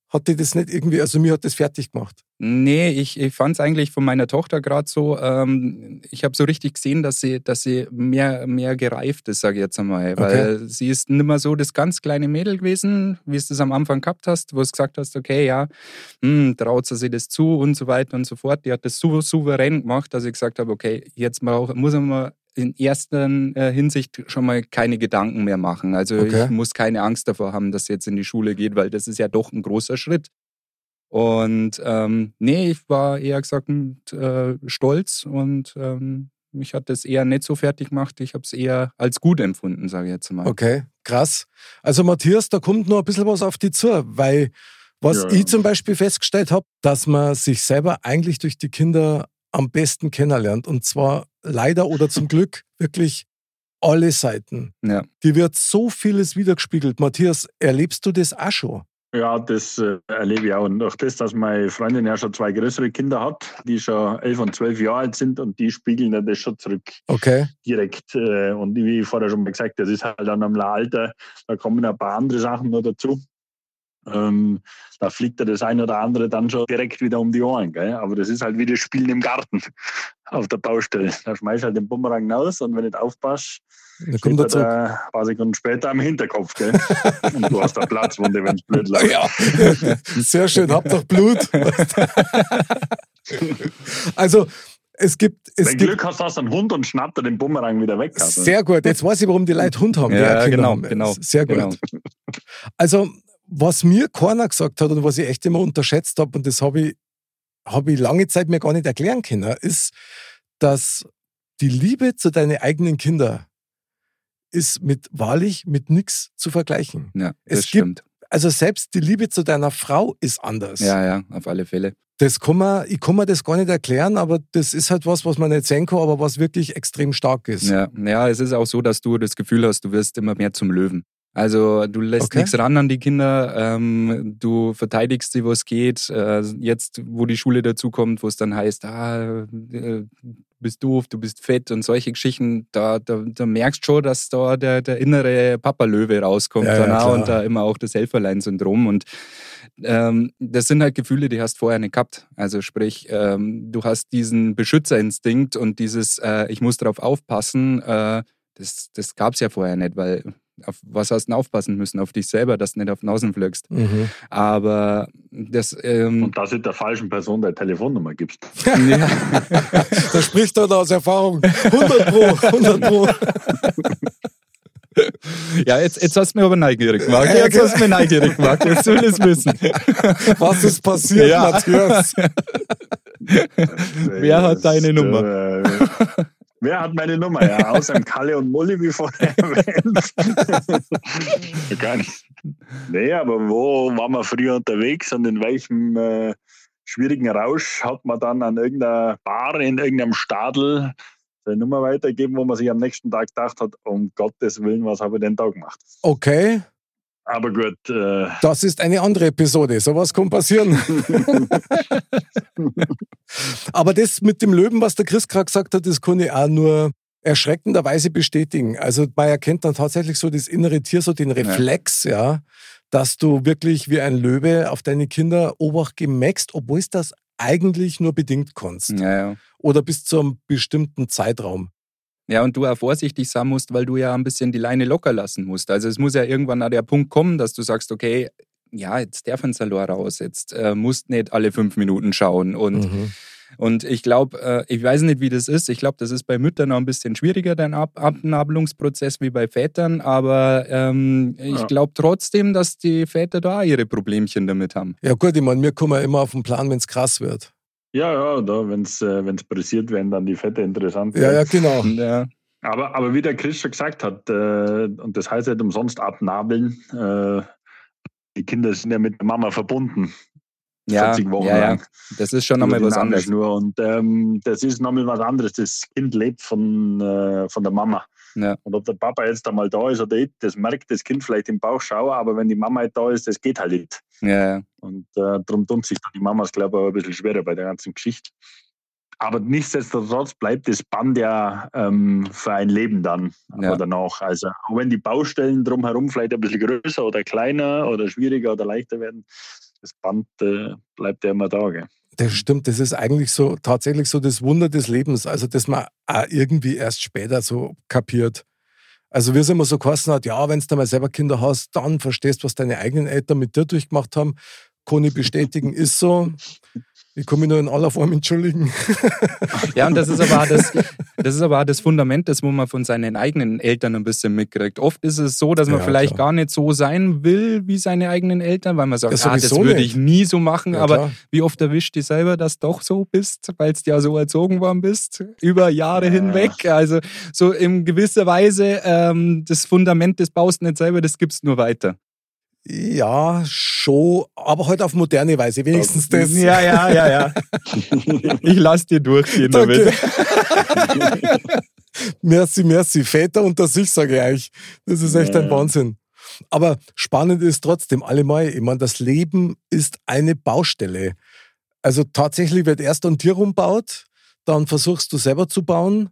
Hat dir das nicht irgendwie, also mir hat das fertig gemacht. Nee, ich, ich fand es eigentlich von meiner Tochter gerade so, ähm, ich habe so richtig gesehen, dass sie, dass sie mehr, mehr gereift ist, sage ich jetzt einmal. Weil sie ist nicht mehr so das ganz kleine Mädel gewesen, wie es das am Anfang gehabt hast, wo du gesagt hast, okay, ja, hm, traut sie sich das zu und so weiter und so fort. Die hat das so souverän gemacht, dass ich gesagt habe, okay, jetzt brauch, muss man in erster äh, Hinsicht schon mal keine Gedanken mehr machen. Also Okay. ich muss keine Angst davor haben, dass sie jetzt in die Schule geht, weil das ist ja doch ein großer Schritt. Und ähm, nee, ich war eher gesagt äh, stolz und ähm, mich hat das eher nicht so fertig gemacht. Ich habe es eher als gut empfunden, sage ich jetzt mal. Okay, krass. Also Matthias, da kommt noch ein bisschen was auf dich zu, weil was Ja. ich zum Beispiel festgestellt habe, dass man sich selber eigentlich durch die Kinder am besten kennenlernt. Und zwar leider oder zum Glück wirklich alle Seiten. Ja. Die wird so vieles wiedergespiegelt. Matthias, erlebst du das auch schon? Ja, das äh, erlebe ich auch. Und durch das, dass meine Freundin ja schon zwei größere Kinder hat, die schon elf und zwölf Jahre alt sind und die spiegeln ja das schon zurück Okay. direkt. Äh, Und wie ich vorher schon mal gesagt, das ist halt dann am Alter, da kommen ein paar andere Sachen noch dazu. Ähm, da fliegt er das ein oder andere dann schon direkt wieder um die Ohren. Gell? Aber das ist halt wie das Spielen im Garten [LAUGHS] auf der Baustelle. Da schmeißt halt den Bumerang raus und wenn du nicht aufpasst, Dann steht kommt er zurück. da ein paar Sekunden später am Hinterkopf. Gell? [LAUGHS] und du hast da Platzwunde, wenn es blöd läuft. Ja, sehr schön. Habt doch Blut. [LAUGHS] also, es gibt, es Wenn gibt Glück hast, hast du einen Hund und schnappt er den Bumerang wieder weg. Also. Sehr gut. Jetzt weiß ich, warum die Leute Hund haben. die Ja, genau, haben. genau, Sehr gut. genau. Also, was mir keiner gesagt hat und was ich echt immer unterschätzt habe, und das habe ich, habe ich lange Zeit mir gar nicht erklären können, ist, dass die Liebe zu deinen eigenen Kindern ist mit wahrlich mit nichts zu vergleichen. Ja, Es das gibt- stimmt. Also selbst die Liebe zu deiner Frau ist anders. Ja, ja, auf alle Fälle. Das kann man, ich kann mir das gar nicht erklären, aber das ist halt was, was man nicht sehen kann, aber was wirklich extrem stark ist. Ja, ja, es ist auch so, dass du das Gefühl hast, du wirst immer mehr zum Löwen. Also du lässt Okay. nichts ran an die Kinder, ähm, du verteidigst sie, wo es geht. Äh, jetzt, wo die Schule dazukommt, wo es dann heißt, ah, äh, du bist doof, du bist fett und solche Geschichten, da, da, da merkst schon, dass da der, der innere Papa-Löwe rauskommt Ja, ja, und da immer auch das Helferlein-Syndrom. Und ähm, das sind halt Gefühle, die hast vorher nicht gehabt. Also sprich, ähm, du hast diesen Beschützerinstinkt und dieses, äh, ich muss darauf aufpassen, äh, das, das gab es ja vorher nicht, weil auf was hast du aufpassen müssen? Auf dich selber, dass du nicht auf den Außen fliegst. Mhm. Aber das, ähm, Und dass du der falschen Person deine Telefonnummer gibst. [LAUGHS] ja, [LAUGHS] Da spricht er aus Erfahrung. 100 Pro, 100 Pro. ja jetzt, jetzt hast du mich aber neugierig gemacht. Jetzt hast du mich neugierig gemacht. Jetzt will ich es wissen. Was ist passiert, Ja. Matthias? Wer hat deine Nummer? Wer hat meine Nummer? Ja, außer dem Kalle und Mulli, wie vorher [LAUGHS] erwähnt. [LAUGHS] Gar nicht. Nee, aber wo waren wir früher unterwegs und in welchem äh, schwierigen Rausch hat man dann an irgendeiner Bar in irgendeinem Stadel seine Nummer weitergegeben, wo man sich am nächsten Tag gedacht hat, um Gottes Willen, was habe ich denn da gemacht? Okay, Aber gut, äh, das ist eine andere Episode. Sowas kann passieren. [LAUGHS] Aber das mit dem Löwen, was der Chris gerade gesagt hat, das kann ich auch nur erschreckenderweise bestätigen. Also man erkennt dann tatsächlich so das innere Tier, so den Reflex, ja, dass du wirklich wie ein Löwe auf deine Kinder Obacht gemäxt, obwohl es das eigentlich nur bedingt kannst. ja, ja. Oder bis zu einem bestimmten Zeitraum. Ja, und du auch vorsichtig sein musst, weil du ja ein bisschen die Leine locker lassen musst. Also es muss ja irgendwann an der Punkt kommen, dass du sagst, okay, ja, jetzt darf ein Salor raus, jetzt äh, musst nicht alle fünf Minuten schauen. Und Mhm. Und ich glaube, äh, ich weiß nicht, wie das ist. Ich glaube, das ist bei Müttern noch ein bisschen schwieriger, der Ab Abnabelungsprozess wie bei Vätern. Aber ähm, ich Ja. glaube trotzdem, dass die Väter da ihre Problemchen damit haben. Ja gut, ich meine, wir kommen ja immer auf den Plan, wenn es krass wird. Ja, ja, da, wenn es äh, wenn's pressiert werden, dann die Fette interessant. Ja, ja, genau. Ja, Aber, aber wie der Chris schon gesagt hat, äh, und das heißt nicht umsonst abnabeln, äh, die Kinder sind ja mit der Mama verbunden. ja, 40 Wochen ja, ja. lang. das ist schon nochmal was anderes. Nabelschnur. Und ähm, das ist nochmal was anderes. Das Kind lebt von, äh, von der Mama. Ja. Und ob der Papa jetzt einmal da ist oder nicht, das merkt das Kind vielleicht im Bauch schau, aber wenn die Mama nicht da ist, das geht halt nicht. Ja. Und äh, darum tun sich die Mamas, glaube ich, auch ein bisschen schwerer bei der ganzen Geschichte. Aber nichtsdestotrotz bleibt das Band ja ähm, für ein Leben dann Ja. oder danach. Also auch wenn die Baustellen drumherum vielleicht ein bisschen größer oder kleiner oder schwieriger oder leichter werden, das Band äh, bleibt ja immer da. Gell? Das stimmt, das ist eigentlich so tatsächlich so das Wunder des Lebens, also das man auch irgendwie erst später so kapiert. Also wie es immer so geheißen hat, ja, wenn du mal selber Kinder hast, dann verstehst, was deine eigenen Eltern mit dir durchgemacht haben. Ich bestätigen, ist so. Ich kann mich nur in aller Form entschuldigen. Ja, und das ist aber auch das, das ist aber das Fundament, das wo man von seinen eigenen Eltern ein bisschen mitkriegt. Oft ist es so, dass man Ja, vielleicht klar. gar nicht so sein will wie seine eigenen Eltern, weil man sagt, Ja, ah, das würde ich nie so machen. Ja, aber klar. wie oft erwischt dich selber, dass du doch so bist, weil du ja so erzogen worden bist, über Jahre Ja. hinweg. Also so in gewisser Weise ähm, das Fundament, das baust du nicht selber, das gibst nur weiter. Ja, schon, aber halt auf moderne Weise, wenigstens das. Ja, ja, ja, ja. [LAUGHS] Ich lass dir durchgehen damit. [LAUGHS] merci, merci. Väter unter sich, sage ich euch. Das ist echt ein Ja. Wahnsinn. Aber spannend ist trotzdem allemal, ich meine, das Leben ist eine Baustelle. Also tatsächlich wird erst ein Tier rumbaut, dann versuchst du selber zu bauen,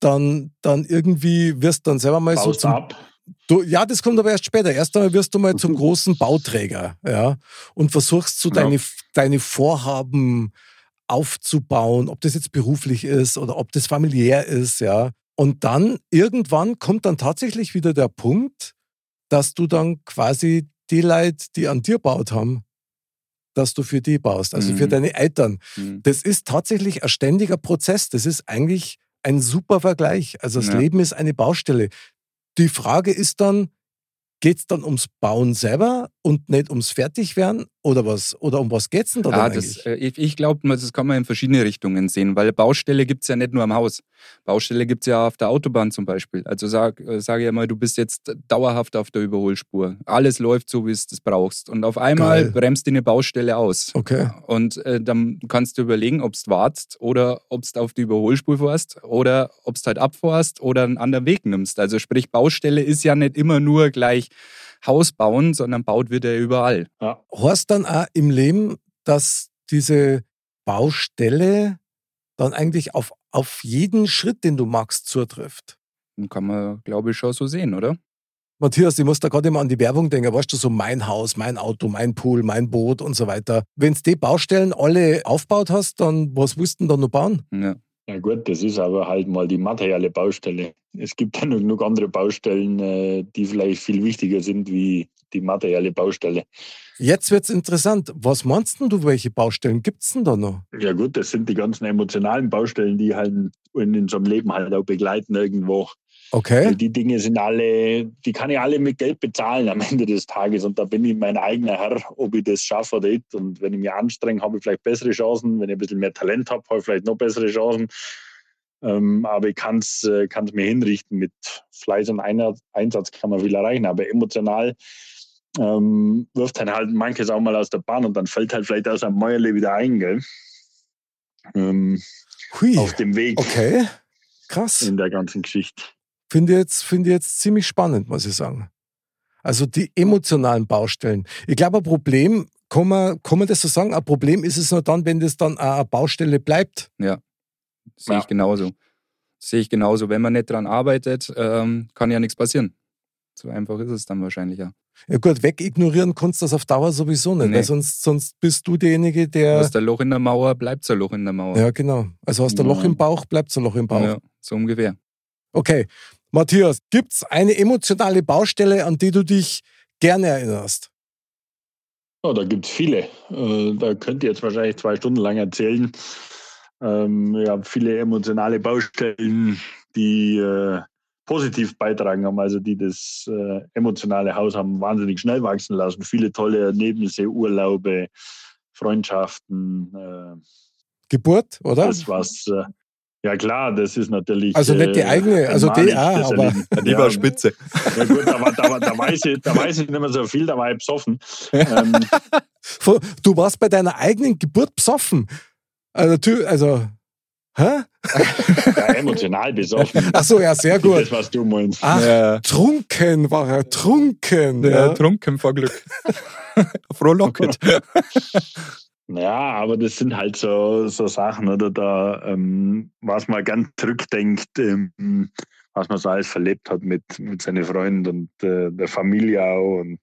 dann, dann irgendwie wirst du dann selber mal so Baust zum ab. Du, ja, das kommt aber erst später. Erst einmal wirst du mal zum großen Bauträger, ja, und versuchst so Ja. deine, deine Vorhaben aufzubauen, ob das jetzt beruflich ist oder ob das familiär ist, ja. Und dann irgendwann kommt dann tatsächlich wieder der Punkt, dass du dann quasi die Leute, die an dir baut haben, dass du für die baust, also für Mhm. deine Eltern. Mhm. Das ist tatsächlich ein ständiger Prozess. Das ist eigentlich ein super Vergleich. Also das Ja. Leben ist eine Baustelle. Die Frage ist dann, geht es dann ums Bauen selber und nicht ums Fertigwerden oder was? Oder um was geht es denn da Ja, dann das, eigentlich? äh, ich, ich glaube, das kann man in verschiedene Richtungen sehen, weil Baustelle gibt es ja nicht nur am Haus. Baustelle gibt es ja auf der Autobahn zum Beispiel. Also sag, äh, sage ja mal, du bist jetzt dauerhaft auf der Überholspur. Alles läuft so, wie es das brauchst. Und auf einmal Geil. bremst die eine Baustelle aus. Okay. Und äh, dann kannst du überlegen, ob du wartest oder ob du auf die Überholspur fährst oder ob du halt abfährst oder einen anderen Weg nimmst. Also sprich, Baustelle ist ja nicht immer nur gleich Haus bauen, sondern baut wird ja überall. Ja. Heißt dann auch im Leben, dass diese Baustelle dann eigentlich auf, auf jeden Schritt, den du machst, zutrifft? Kann man, glaube ich, schon so sehen, oder? Matthias, ich muss da gerade immer an die Werbung denken. Weißt du, so mein Haus, mein Auto, mein Pool, mein Boot und so weiter. Wenn du die Baustellen alle aufgebaut hast, dann was willst du denn da noch bauen? Ja. Ja gut, das ist aber halt mal die materielle Baustelle. Es gibt ja noch genug andere Baustellen, äh, die vielleicht viel wichtiger sind wie die materielle Baustelle. Jetzt wird's interessant. Was meinst du, welche Baustellen gibt's denn da noch? Ja gut, das sind die ganzen emotionalen Baustellen, die halt in unserem Leben halt auch begleiten irgendwo. Okay. Die Dinge sind alle, die kann ich alle mit Geld bezahlen am Ende des Tages. Und da bin ich mein eigener Herr, ob ich das schaffe oder nicht. Und wenn ich mich anstrenge, habe ich vielleicht bessere Chancen. Wenn ich ein bisschen mehr Talent habe, habe ich vielleicht noch bessere Chancen. Ähm, aber ich kann es äh, kann's mir hinrichten. Mit Fleiß und Einsatz kann man viel erreichen. Aber emotional ähm, wirft dann halt manches auch mal aus der Bahn und dann fällt halt vielleicht aus einem Mäuerle wieder ein, gell? Ähm, auf dem Weg Okay. Krass. in der ganzen Geschichte. Finde ich jetzt, finde jetzt ziemlich spannend, muss ich sagen. Also die emotionalen Baustellen. Ich glaube, ein Problem, kann man, kann man das so sagen, ein Problem ist es nur dann, wenn das dann eine Baustelle bleibt. Sehe Ja. ich genauso. Sehe ich genauso. Wenn man nicht dran arbeitet, ähm, kann ja nichts passieren. So einfach ist es dann wahrscheinlich ja. Ja gut, wegignorieren kannst du das auf Dauer sowieso nicht, Nee. weil sonst, sonst bist du derjenige, der... Aus der Loch in der Mauer bleibt ein Loch in der Mauer. Ja, genau. Also hast du ein Loch Ja. im Bauch, bleibt ein Loch im Bauch. Ja, so ungefähr. Okay. Matthias, gibt's eine emotionale Baustelle, an die du dich gerne erinnerst? Ja, da gibt es viele. Äh, da könnt ihr jetzt wahrscheinlich zwei Stunden lang erzählen. ähm, ja, viele emotionale Baustellen, die äh, positiv beitragen haben, also die das äh, emotionale Haus haben wahnsinnig schnell wachsen lassen. Viele tolle Erlebnisse, Urlaube, Freundschaften. Geburt, oder? Das was. Äh, ja klar, das ist natürlich. Also nicht die eigene, also die auch, aber. Die war spitze. Ja gut, da, war, da, da, weiß ich, da weiß ich nicht mehr so viel, da war ich besoffen. Ähm, [LAUGHS] du warst bei deiner eigenen Geburt besoffen. Also, also Hä? Ja, emotional besoffen. Ach so, ja, sehr gut. Das, was du meinst. Ach, ja. trunken war er, trunken. Ja, ja. trunken vor Glück. [LAUGHS] Frohlocket. [LAUGHS] Ja, aber das sind halt so, so Sachen, oder da, ähm, was man ganz zurückdenkt, ähm, was man so alles verlebt hat mit, mit seinen Freunden und äh, der Familie auch und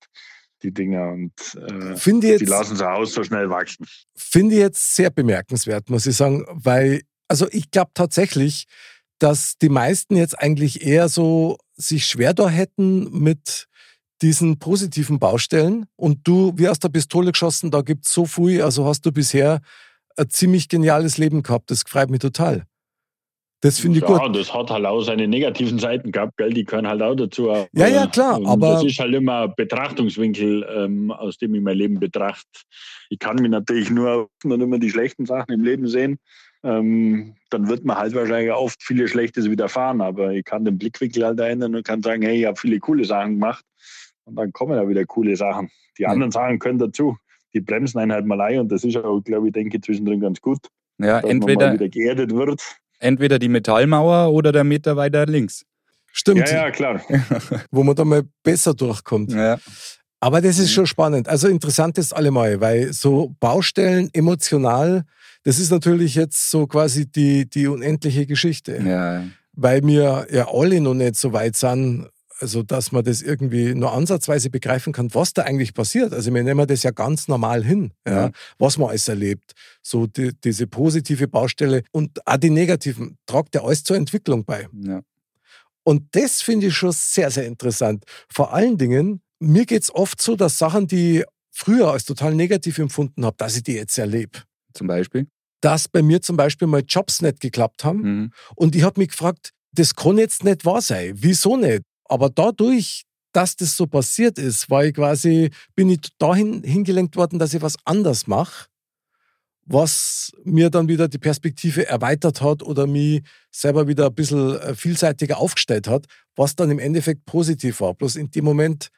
die Dinger und äh, jetzt, die lassen so aus so schnell wachsen. Finde ich jetzt sehr bemerkenswert, muss ich sagen, weil, also ich glaube tatsächlich, dass die meisten jetzt eigentlich eher so sich schwer da hätten mit diesen positiven Baustellen. Und du, wie aus der Pistole geschossen, da gibt es so viel, also hast du bisher ein ziemlich geniales Leben gehabt. Das freut mich total. Das finde ich ja, gut. Ja, das hat halt auch seine negativen Seiten gehabt, gell? die können halt auch dazu. Ja, ja, klar. Aber das ist halt immer Betrachtungswinkel, ähm, aus dem ich mein Leben betrachte. Ich kann mir natürlich nur, nur immer die schlechten Sachen im Leben sehen. Ähm, dann wird man halt wahrscheinlich oft viele Schlechtes widerfahren. Aber ich kann den Blickwinkel halt ändern und kann sagen, hey, ich habe viele coole Sachen gemacht. Und dann kommen da wieder coole Sachen. Die anderen Sachen können dazu. Die bremsen einen halt mal ein und das ist auch, glaube ich, denke zwischendrin ganz gut. Ja, entweder wieder geerdet wird. Entweder die Metallmauer oder der Meter weiter links. Stimmt. Ja, ja, klar. [LAUGHS] Wo man dann mal besser durchkommt. Ja. Aber das ist schon spannend. Also interessant ist allemal, weil so Baustellen emotional, das ist natürlich jetzt so quasi die, die unendliche Geschichte. Ja. Weil wir ja alle noch nicht so weit sind, also dass man das irgendwie nur ansatzweise begreifen kann, was da eigentlich passiert. Also wir nehmen das ja ganz normal hin, ja, was man alles erlebt. So die, diese positive Baustelle und auch die negativen, tragt ja alles zur Entwicklung bei. Ja. Und das finde ich schon sehr, sehr interessant. Vor allen Dingen, mir geht es oft so, dass Sachen, die ich früher als total negativ empfunden habe, dass ich die jetzt erlebe. Zum Beispiel? Dass bei mir zum Beispiel mal Jobs nicht geklappt haben. Mhm. Und ich habe mich gefragt, das kann jetzt nicht wahr sein. Wieso nicht? Aber dadurch, dass das so passiert ist, war ich quasi, bin ich dahin hingelenkt worden, dass ich was anders mache, was mir dann wieder die Perspektive erweitert hat oder mich selber wieder ein bisschen äh, vielseitiger aufgestellt hat, was dann im Endeffekt positiv war. Bloß in dem Moment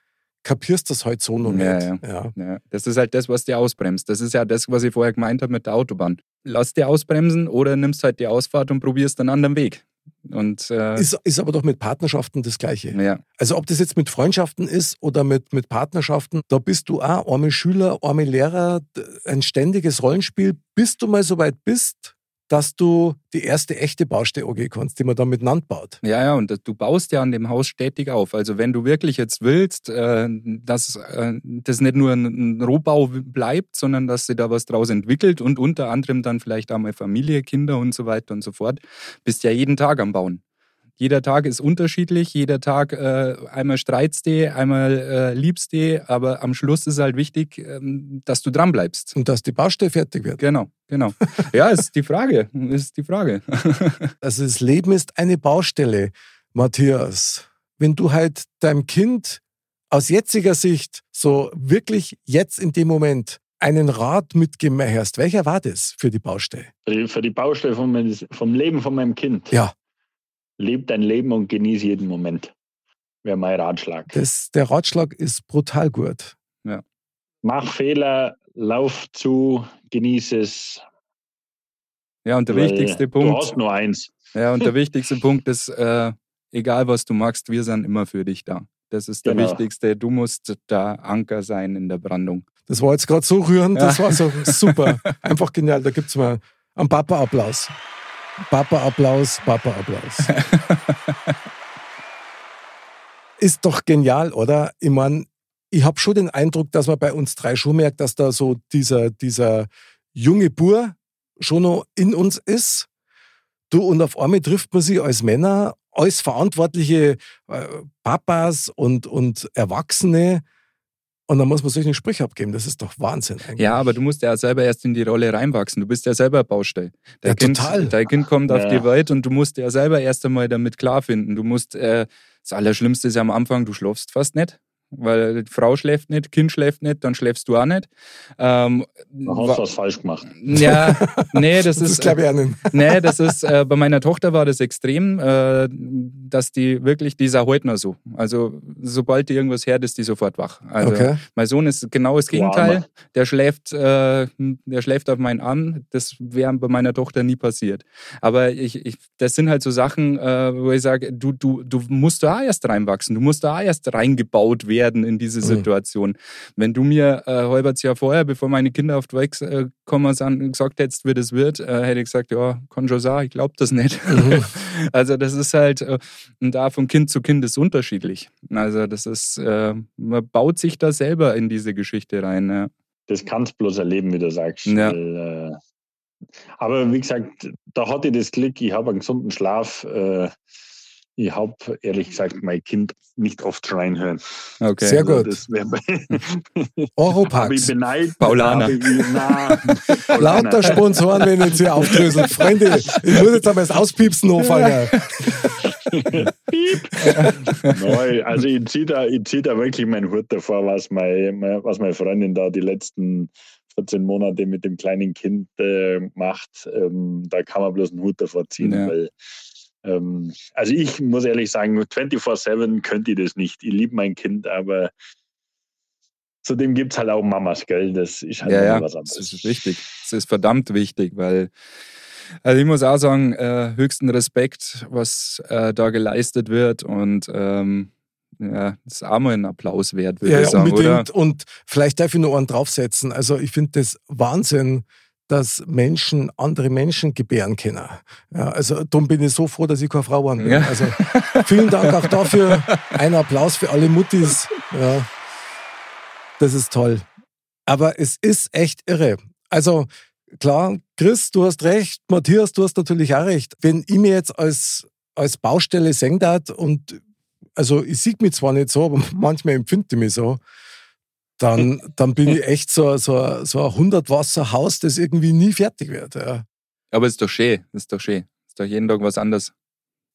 kapierst du das halt so noch ja, nicht. Ja. Ja. Das ist halt das, was dir ausbremst. Das ist ja das, was ich vorher gemeint habe mit der Autobahn. Lass dir ausbremsen oder nimmst halt die Ausfahrt und probierst einen anderen Weg. Und, äh, ist, ist aber doch mit Partnerschaften das Gleiche. Ja. Also ob das jetzt mit Freundschaften ist oder mit, mit Partnerschaften, da bist du auch arme Schüler, arme Lehrer, ein ständiges Rollenspiel, bis du mal so weit bist, dass du die erste echte Baustelle angehen kannst, die man dann miteinander baut. Ja, ja, und du baust ja an dem Haus stetig auf. Also wenn du wirklich jetzt willst, äh, dass äh, das nicht nur ein Rohbau bleibt, sondern dass sich da was draus entwickelt und unter anderem dann vielleicht auch mal Familie, Kinder und so weiter und so fort, bist ja jeden Tag am Bauen. Jeder Tag ist unterschiedlich, jeder Tag äh, einmal streitst du, einmal äh, liebst du, aber am Schluss ist halt wichtig, ähm, dass du dran bleibst. Und dass die Baustelle fertig wird. Genau, genau. [LAUGHS] ja, ist die Frage, ist die Frage. [LAUGHS] also das Leben ist eine Baustelle, Matthias. Wenn du halt deinem Kind aus jetziger Sicht so wirklich jetzt in dem Moment einen Rat mitgeben hast, welcher war das für die Baustelle? Für die Baustelle vom, vom Leben von meinem Kind. Ja leb dein Leben und genieße jeden Moment. Wäre mein Ratschlag. Das, der Ratschlag ist brutal gut. Ja. Mach Fehler, lauf zu, genieße es. Ja, und der wichtigste Punkt. Du hast nur eins. Ja, und der wichtigste Punkt ist, äh, egal was du magst, wir sind immer für dich da. Das ist der genau. wichtigste. Du musst der Anker sein in der Brandung. Das war jetzt gerade so rührend, das ja. war so [LAUGHS] super. Einfach genial. Da gibt es mal einen Papa-Applaus. Papa-Applaus, Papa-Applaus. [LAUGHS] Ist doch genial, oder? Ich meine, ich habe schon den Eindruck, dass man bei uns drei schon merkt, dass da so dieser, dieser junge Bur schon noch in uns ist. Du, und auf einmal trifft man sich als Männer, als verantwortliche äh, Papas und, und Erwachsene Und dann muss man solche Sprüche abgeben. Das ist doch Wahnsinn eigentlich. Ja, aber du musst ja selber erst in die Rolle reinwachsen. Du bist ja selber Baustelle. Dein Ja, kind, total. Dein Kind kommt auf Ja. die Welt und du musst ja selber erst einmal damit klarfinden. Du musst, äh, das Allerschlimmste ist ja am Anfang, du schlafst fast nicht. Weil die Frau schläft nicht, Kind schläft nicht, dann schläfst du auch nicht. Ähm, Da hast du was falsch gemacht. ja, [LAUGHS] nee, das, Das ist, ist, glaube ich, auch nicht. [LAUGHS] Nee, das ist, äh, bei meiner Tochter war das extrem, äh, dass die wirklich, die ist auch heute noch so. Also, sobald die irgendwas hört, ist die sofort wach. Also, Okay. mein Sohn ist genau das Gegenteil. Der schläft, äh, der schläft auf meinen Arm. Das wäre bei meiner Tochter nie passiert. Aber ich, ich, das sind halt so Sachen, äh, wo ich sage, du, du, du musst da erst reinwachsen. Du musst da auch erst reingebaut werden in diese Mhm. Situation. Wenn du mir äh, halbes Jahr vorher, bevor meine Kinder auf die Welt äh, sind, gesagt hättest, wie das wird, äh, hätte ich gesagt, ja, kann schon sein, ich glaube das nicht. Mhm. [LAUGHS] also das ist halt, äh, und da von Kind zu Kind ist unterschiedlich. Also das ist, äh, man baut sich da selber in diese Geschichte rein. Ja. Das kannst bloß erleben, wie du sagst. Ja. Weil, äh, aber wie gesagt, da hatte ich das Glück, ich habe einen gesunden Schlaf. Ich habe ehrlich gesagt mein Kind nicht oft schreien hören. Okay. Sehr Also gut. [LAUGHS] Oropax. beneid. Paulaner. habe Ich, na, [LAUGHS] Lauter Sponsoren, wenn jetzt hier aufdröseln. Freunde, ich muss jetzt aber das Auspiepsen anfangen. [LAUGHS] Nein, also ich ziehe da, ich zieh da wirklich meinen Hut davor, was, mein, mein- was meine Freundin da die letzten 14 Monate mit dem kleinen Kind äh, macht. Ähm, da kann man bloß einen Hut davor ziehen, Ja. weil ähm, also ich muss ehrlich sagen, 24-7 könnte ich das nicht. Ich liebe mein Kind, aber zudem gibt es halt auch Mamas, gell? Das ist halt Ja, ja, was das anderes. ist wichtig. Das ist verdammt wichtig, weil also ich muss auch sagen, äh, höchsten Respekt, was äh, da geleistet wird und ähm, ja, das ist auch mal ein Applaus wert, würde Ja, ich ja, sagen, unbedingt. oder? Und vielleicht darf ich noch einen draufsetzen. Also ich finde das Wahnsinn, dass Menschen andere Menschen gebären können. Ja, also darum bin ich so froh, dass ich keine Frau bin. Ja. Also vielen Dank auch dafür. Ein Applaus für alle Muttis. Ja, das ist toll. Aber es ist echt irre. Also klar, Chris, du hast recht. Matthias, du hast natürlich auch recht. Wenn ich mir jetzt als, als Baustelle darf und also ich sehe mich zwar nicht so, aber [LAUGHS] manchmal empfinde ich mich so, dann, [LAUGHS] dann bin ich echt so, so, so ein 100-Wasser-Haus, das irgendwie nie fertig wird. Ja. Aber es ist doch schön, das ist doch schön. Ist doch jeden Tag was anderes.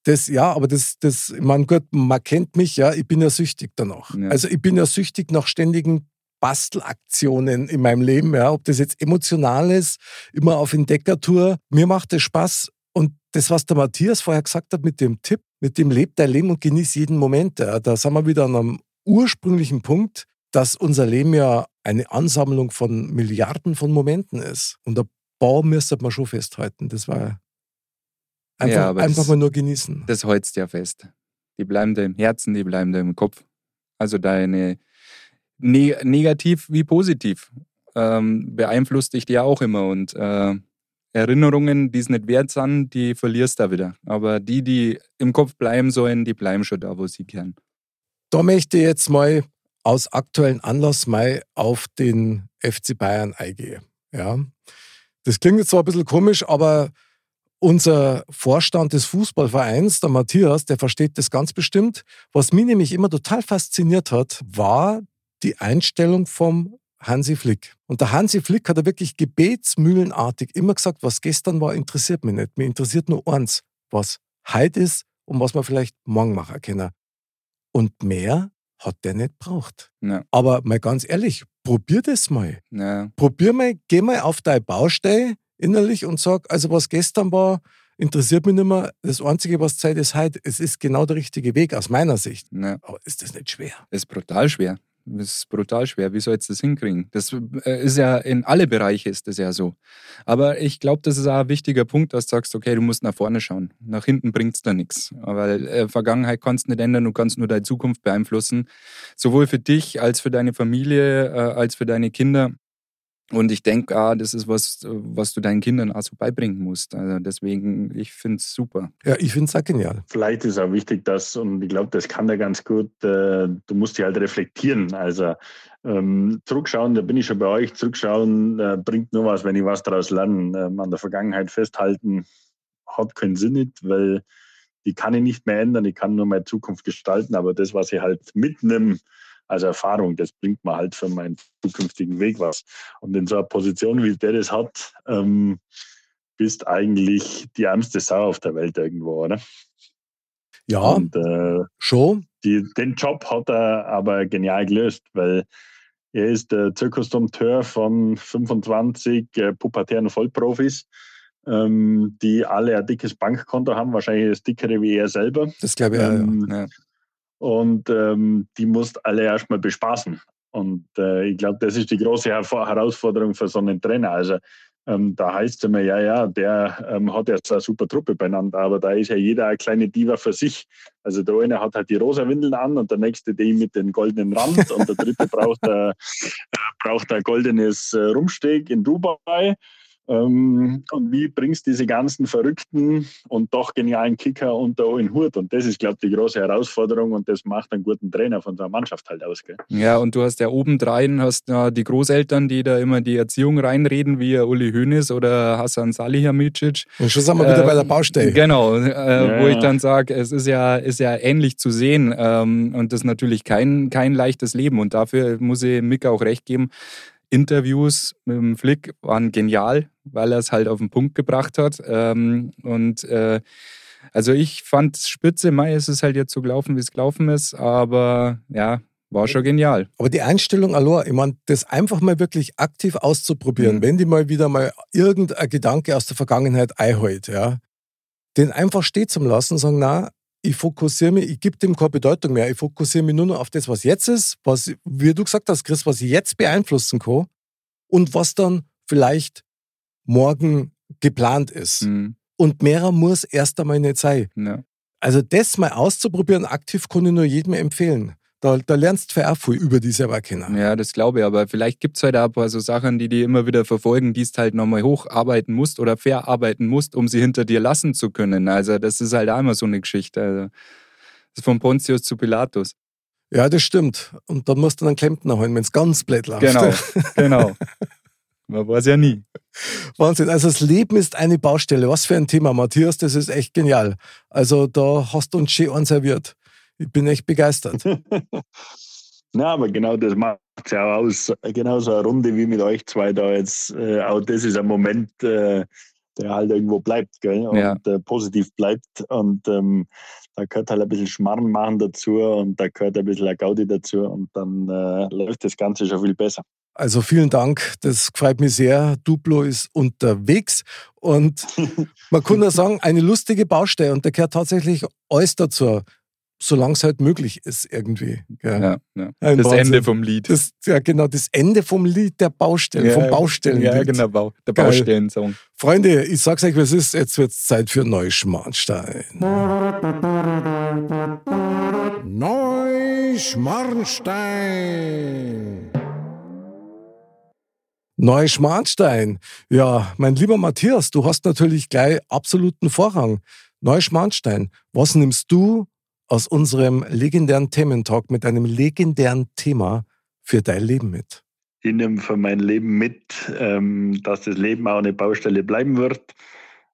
Das, ja, aber das, das, ich mein Gott, man kennt mich, ja, ich bin ja süchtig danach. Ja. Also ich bin ja süchtig nach ständigen Bastelaktionen in meinem Leben, ja, ob das jetzt emotional ist, immer auf Entdeckertour. Mir macht es Spaß. Und das, was der Matthias vorher gesagt hat mit dem Tipp, mit dem lebt dein Leben und genieß jeden Moment, ja, da sind wir wieder an einem ursprünglichen Punkt, dass unser Leben ja eine Ansammlung von Milliarden von Momenten ist. Und ein paar müsste man schon festhalten. Das war einfach, Ja, einfach das- mal nur genießen. Das holst ja fest. Die bleiben dir im Herzen, die bleiben dir im Kopf. Also deine ne negativ wie positiv ähm, beeinflusst dich ja auch immer und äh, Erinnerungen, die es nicht wert sind, die verlierst du wieder. Aber die, die im Kopf bleiben sollen, die bleiben schon da, wo sie kehren. Da möchte ich jetzt mal aus aktuellen Anlass mal auf den FC Bayern eingehen. Ja. Das klingt jetzt zwar ein bisschen komisch, aber unser Vorstand des Fußballvereins, der Matthias, der versteht das ganz bestimmt. Was mich nämlich immer total fasziniert hat, war die Einstellung vom Hansi Flick. Und der Hansi Flick hat er wirklich gebetsmühlenartig immer gesagt, was gestern war, interessiert mich nicht. Mir interessiert nur eins, was heute ist und was man vielleicht morgen machen können. Und mehr hat der nicht braucht. Ja, Aber mal ganz ehrlich, probier das mal. ja, Probier mal, geh mal auf deine Baustelle innerlich und sag, also was gestern war, interessiert mich nicht mehr. Das Einzige, was Zeit ist heute, es ist genau der richtige Weg aus meiner Sicht. ja. Aber ist das nicht schwer? Das ist brutal schwer. Das ist brutal schwer. Wie sollst du das hinkriegen? Das äh, ist ja in alle Bereiche ist das ja so. Aber ich glaube, das ist auch ein wichtiger Punkt, dass du sagst, okay, du musst nach vorne schauen. Nach hinten bringt es da nichts. Weil äh, Vergangenheit kannst du nicht ändern, du kannst nur deine Zukunft beeinflussen. Sowohl für dich als für deine Familie, äh, als für deine Kinder. Und ich denke, ah, das ist was, äh, was du deinen Kindern auch so beibringen musst. Also deswegen, ich finde es super. Ja, ich finde es auch genial. Vielleicht ist auch wichtig, dass, und ich glaube, das kann er ganz gut, äh, du musst dich halt reflektieren. Also ähm, zurückschauen, da bin ich schon bei euch, zurückschauen äh, bringt nur was, wenn ich was daraus lerne. Ähm, an der Vergangenheit festhalten hat keinen Sinn nicht, weil die kann ich nicht mehr ändern, ich kann nur meine Zukunft gestalten, aber das, was ich halt mitnehme als Erfahrung. Das bringt mir halt für meinen zukünftigen Weg was. Und in so einer Position, wie der das hat, ähm, bist eigentlich die ärmste Sau auf der Welt irgendwo, oder? Ja, Und äh, schon. die, den Job hat er aber genial gelöst, weil er ist der Zirkusdompteur von 25 äh, pubertären Vollprofis, ähm, die alle ein dickes Bankkonto haben, wahrscheinlich das dickere wie er selber. Das glaube ich auch, ja. Und ähm, die musst alle erstmal bespaßen. Und äh, ich glaube, das ist die große Herausforderung für so einen Trainer. Also ähm, da heißt es immer, ja, ja, der ähm, hat ja so eine super Truppe beieinander, aber da ist ja jeder eine kleine Diva für sich. Also der eine hat halt die rosa Windeln an und der nächste die mit dem goldenen Rand und der dritte braucht ein, äh, braucht ein goldenes äh, Rumsteg in Dubai. Ähm, und wie bringst du diese ganzen verrückten und doch genialen Kicker unter einen Hut? Und das ist, glaube ich, die große Herausforderung und das macht einen guten Trainer von so einer Mannschaft halt aus. Gell? Ja, und du hast ja obendrein hast ja die Großeltern, die da immer die Erziehung reinreden, wie Uli Hoeneß oder Hassan Salihamidzic. Und schon sind wir wieder Äh, bei der Baustelle. Genau, äh, wo Ja. ich dann sage, es ist ja, ist ja ähnlich zu sehen ähm, und das ist natürlich kein, kein leichtes Leben und dafür muss ich Mick auch recht geben. Interviews mit dem Flick waren genial, weil er es halt auf den Punkt gebracht hat. Ähm, und äh, also ich fand es spitze, Mai ist es halt jetzt so gelaufen, wie es gelaufen ist, aber ja, war schon genial. Aber die Einstellung, allein, ich meine, das einfach mal wirklich aktiv auszuprobieren, Mhm. wenn die mal wieder mal irgendein Gedanke aus der Vergangenheit einholt, ja, den einfach stehen zu lassen, sagen, na, ich fokussiere mich, ich gebe dem keine Bedeutung mehr, ich fokussiere mich nur noch auf das, was jetzt ist, was, wie du gesagt hast, Chris, was ich jetzt beeinflussen kann und was dann vielleicht morgen geplant ist. Mhm. Und mehrer muss erst einmal nicht sein. Ja. Also das mal auszuprobieren, aktiv kann ich nur jedem empfehlen. Da, da lernst du auch viel über dich selber kennen. Ja, das glaube ich, aber vielleicht gibt es halt auch ein paar so Sachen, die die immer wieder verfolgen, die du halt nochmal hocharbeiten musst oder verarbeiten musst, um sie hinter dir lassen zu können. Also das ist halt auch immer so eine Geschichte. Also, das ist von Pontius zu Pilatus. Ja, das stimmt. Und dann musst du einen Klempner holen, wenn es ganz blöd läuft. Genau, [LAUGHS] genau. Man weiß ja nie. Wahnsinn. Also das Leben ist eine Baustelle. Was für ein Thema, Matthias. Das ist echt genial. Also da hast du uns schön anserviert. Ich bin echt begeistert. [LAUGHS] Na, aber genau das macht es ja auch aus. Genau so eine Runde wie mit euch zwei da jetzt. Äh, auch das ist ein Moment, äh, der halt irgendwo bleibt gell? und Ja. äh, positiv bleibt. Und ähm, da gehört halt ein bisschen Schmarrn machen dazu und da gehört ein bisschen Gaudi dazu und dann äh, läuft das Ganze schon viel besser. Also vielen Dank. Das freut mich sehr. Duplo ist unterwegs. Und [LAUGHS] man kann nur sagen, eine lustige Baustelle. Und da gehört tatsächlich alles dazu. Solange es halt möglich ist irgendwie. Ja, ja. Ein Das Wahnsinn. Ende vom Lied. Das, ja, genau, das Ende vom Lied der Baustelle, vom Baustellen. Ja, genau, Bau, der. Baustellensong. Freunde, ich sag's euch, was ist. Jetzt wird's Zeit für Neuschmarnstein. Neuschmarnstein. Neuschmarnstein. Ja, mein lieber Matthias, du hast natürlich gleich absoluten Vorrang. Neuschmarnstein, was nimmst du aus unserem legendären Thementalk mit einem legendären Thema für dein Leben mit? Ich nehme für mein Leben mit, ähm, dass das Leben auch eine Baustelle bleiben wird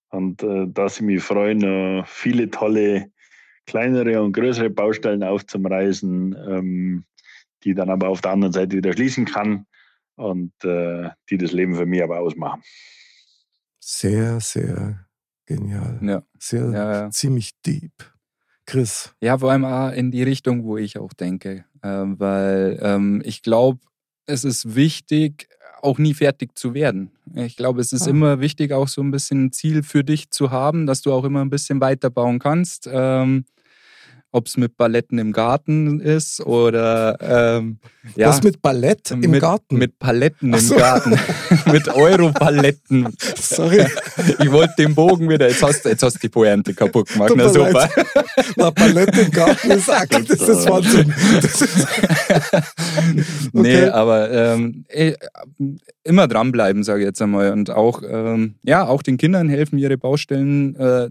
und äh, dass ich mich freue, noch viele tolle kleinere und größere Baustellen aufzureißen, ähm, die dann aber auf der anderen Seite wieder schließen kann und äh, die das Leben für mich aber ausmachen. Sehr, sehr genial. Ja. Sehr, Ja, ja. ziemlich deep. Chris, Ja, vor allem auch in die Richtung, wo ich auch denke. Ähm, weil ähm, ich glaube, es ist wichtig, auch nie fertig zu werden. Ich glaube, es ist Ah. immer wichtig, auch so ein bisschen ein Ziel für dich zu haben, dass du auch immer ein bisschen weiterbauen kannst. Ähm, Ob es mit Balletten im Garten ist oder ähm, ja, was mit Ballett im mit, Garten? Mit Paletten Ach im so. Garten. [LAUGHS] mit Europaletten. Sorry, [LAUGHS] Ich wollte den Bogen wieder. Jetzt hast, jetzt hast du die Pointe kaputt gemacht. Na super. Na, Ballett im Garten ist auch, das ist Wahnsinn. Das ist, [LAUGHS] Nee, Okay. aber ähm, eh, immer dranbleiben, sage ich jetzt einmal. Und auch, ähm, ja, auch den Kindern helfen, ihre Baustellen äh,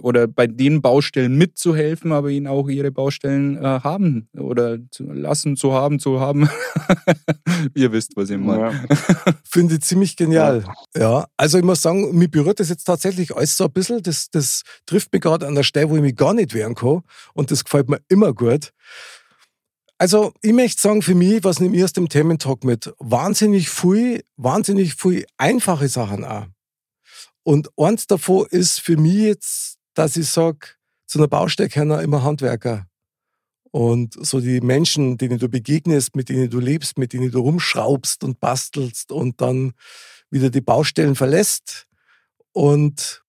oder bei den Baustellen mitzuhelfen, aber ihnen auch ihre Baustellen äh, haben oder zu lassen zu haben, zu haben. [LAUGHS] Ihr wisst, was ich meine. Ja. [LAUGHS] Finde ich ziemlich genial. Ja, also ich muss sagen, mich berührt das jetzt tatsächlich alles so ein bisschen. Das, das trifft mich gerade an der Stelle, wo ich mich gar nicht wehren kann. Und das gefällt mir immer gut. Also, ich möchte sagen, für mich, was nehme ich aus dem Thementalk mit? Wahnsinnig viel, wahnsinnig viel einfache Sachen auch. Und eins davon ist für mich jetzt, dass ich sage, zu einer Baustelle kennen immer Handwerker. Und so die Menschen, denen du begegnest, mit denen du lebst, mit denen du rumschraubst und bastelst und dann wieder die Baustellen verlässt. Und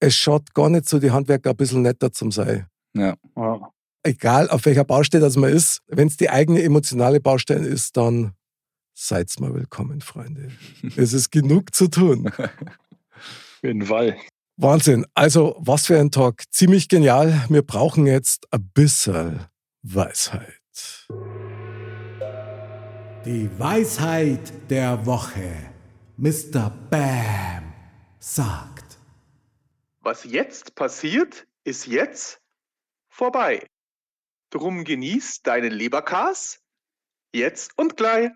es schaut gar nicht so, die Handwerker ein bisschen netter zum sein. Ja. Ja. Egal auf welcher Baustelle das man ist, wenn es die eigene emotionale Baustelle ist, dann seid mal willkommen, Freunde. es ist genug zu tun. Auf jeden Fall. Wahnsinn. Also, was für ein Talk. Ziemlich genial. Wir brauchen jetzt ein bisschen Weisheit. Die Weisheit der Woche. Mr. Bam sagt. Was jetzt passiert, ist jetzt vorbei. Drum genieß deinen Leberkas jetzt und gleich.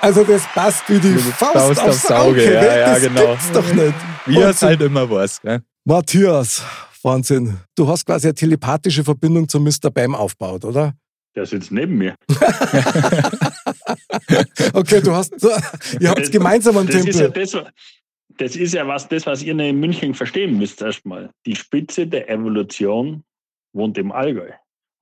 Also, das passt wie die Faust, Faust aufs, Auge. Auge. Ja, gell? ja, das genau. gibt's doch nicht. Wie es Wahnsinn. halt immer was. Gell? Matthias, Wahnsinn. Du hast quasi eine telepathische Verbindung zu Mr. Bam aufgebaut, oder? Der sitzt neben mir. [LAUGHS] Okay, du hast, ihr habt Das- gemeinsam am Das ist, ja Tempel. das, das ist ja was, das, was ihr in München verstehen müsst erstmal. Die Spitze der Evolution wohnt im Allgäu.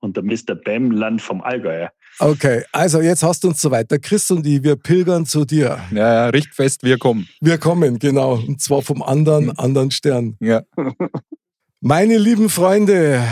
Und der Mr. Bam Land vom Allgäuer. Okay, also jetzt hast du uns so weiter. Chris und ich, wir pilgern zu dir. Ja, ja, richtfest, wir kommen. Wir kommen, genau. Und zwar vom anderen, anderen Stern. Ja. [LAUGHS] Meine lieben Freunde,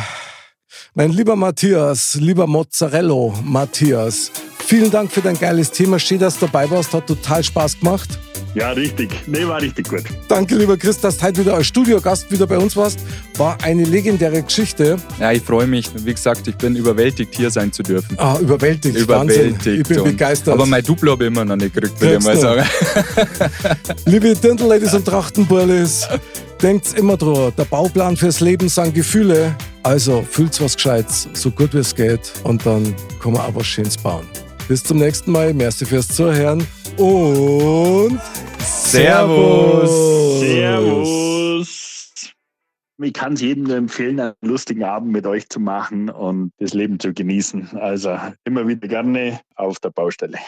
mein lieber Matthias, lieber Mozzarello Matthias, vielen Dank für dein geiles Thema. Schön, dass du dabei warst. Hat total Spaß gemacht. Ja, richtig. Nee, war richtig gut. Danke, lieber Chris, dass du heute wieder als Studiogast wieder bei uns warst. War eine legendäre Geschichte. ja, ich freue mich. Wie gesagt, ich bin überwältigt, hier sein zu dürfen. Ah, überwältigt. Überwältigt. Wahnsinn. Ich bin und- begeistert. Aber mein Duplo habe ich immer noch nicht gekriegt, würde ich mal sagen. [LAUGHS] Liebe Dirndl-Ladies und Trachtenburlis, denkt's immer dran, der Bauplan fürs Leben sind Gefühle. Also fühlt's was Gescheites, so gut wie es geht und dann kann man auch was Schönes bauen. Bis zum nächsten Mal, merci fürs Zuhören und Servus. Servus. Ich kann es jedem nur empfehlen, einen lustigen Abend mit euch zu machen und das Leben zu genießen. Also immer wieder gerne auf der Baustelle.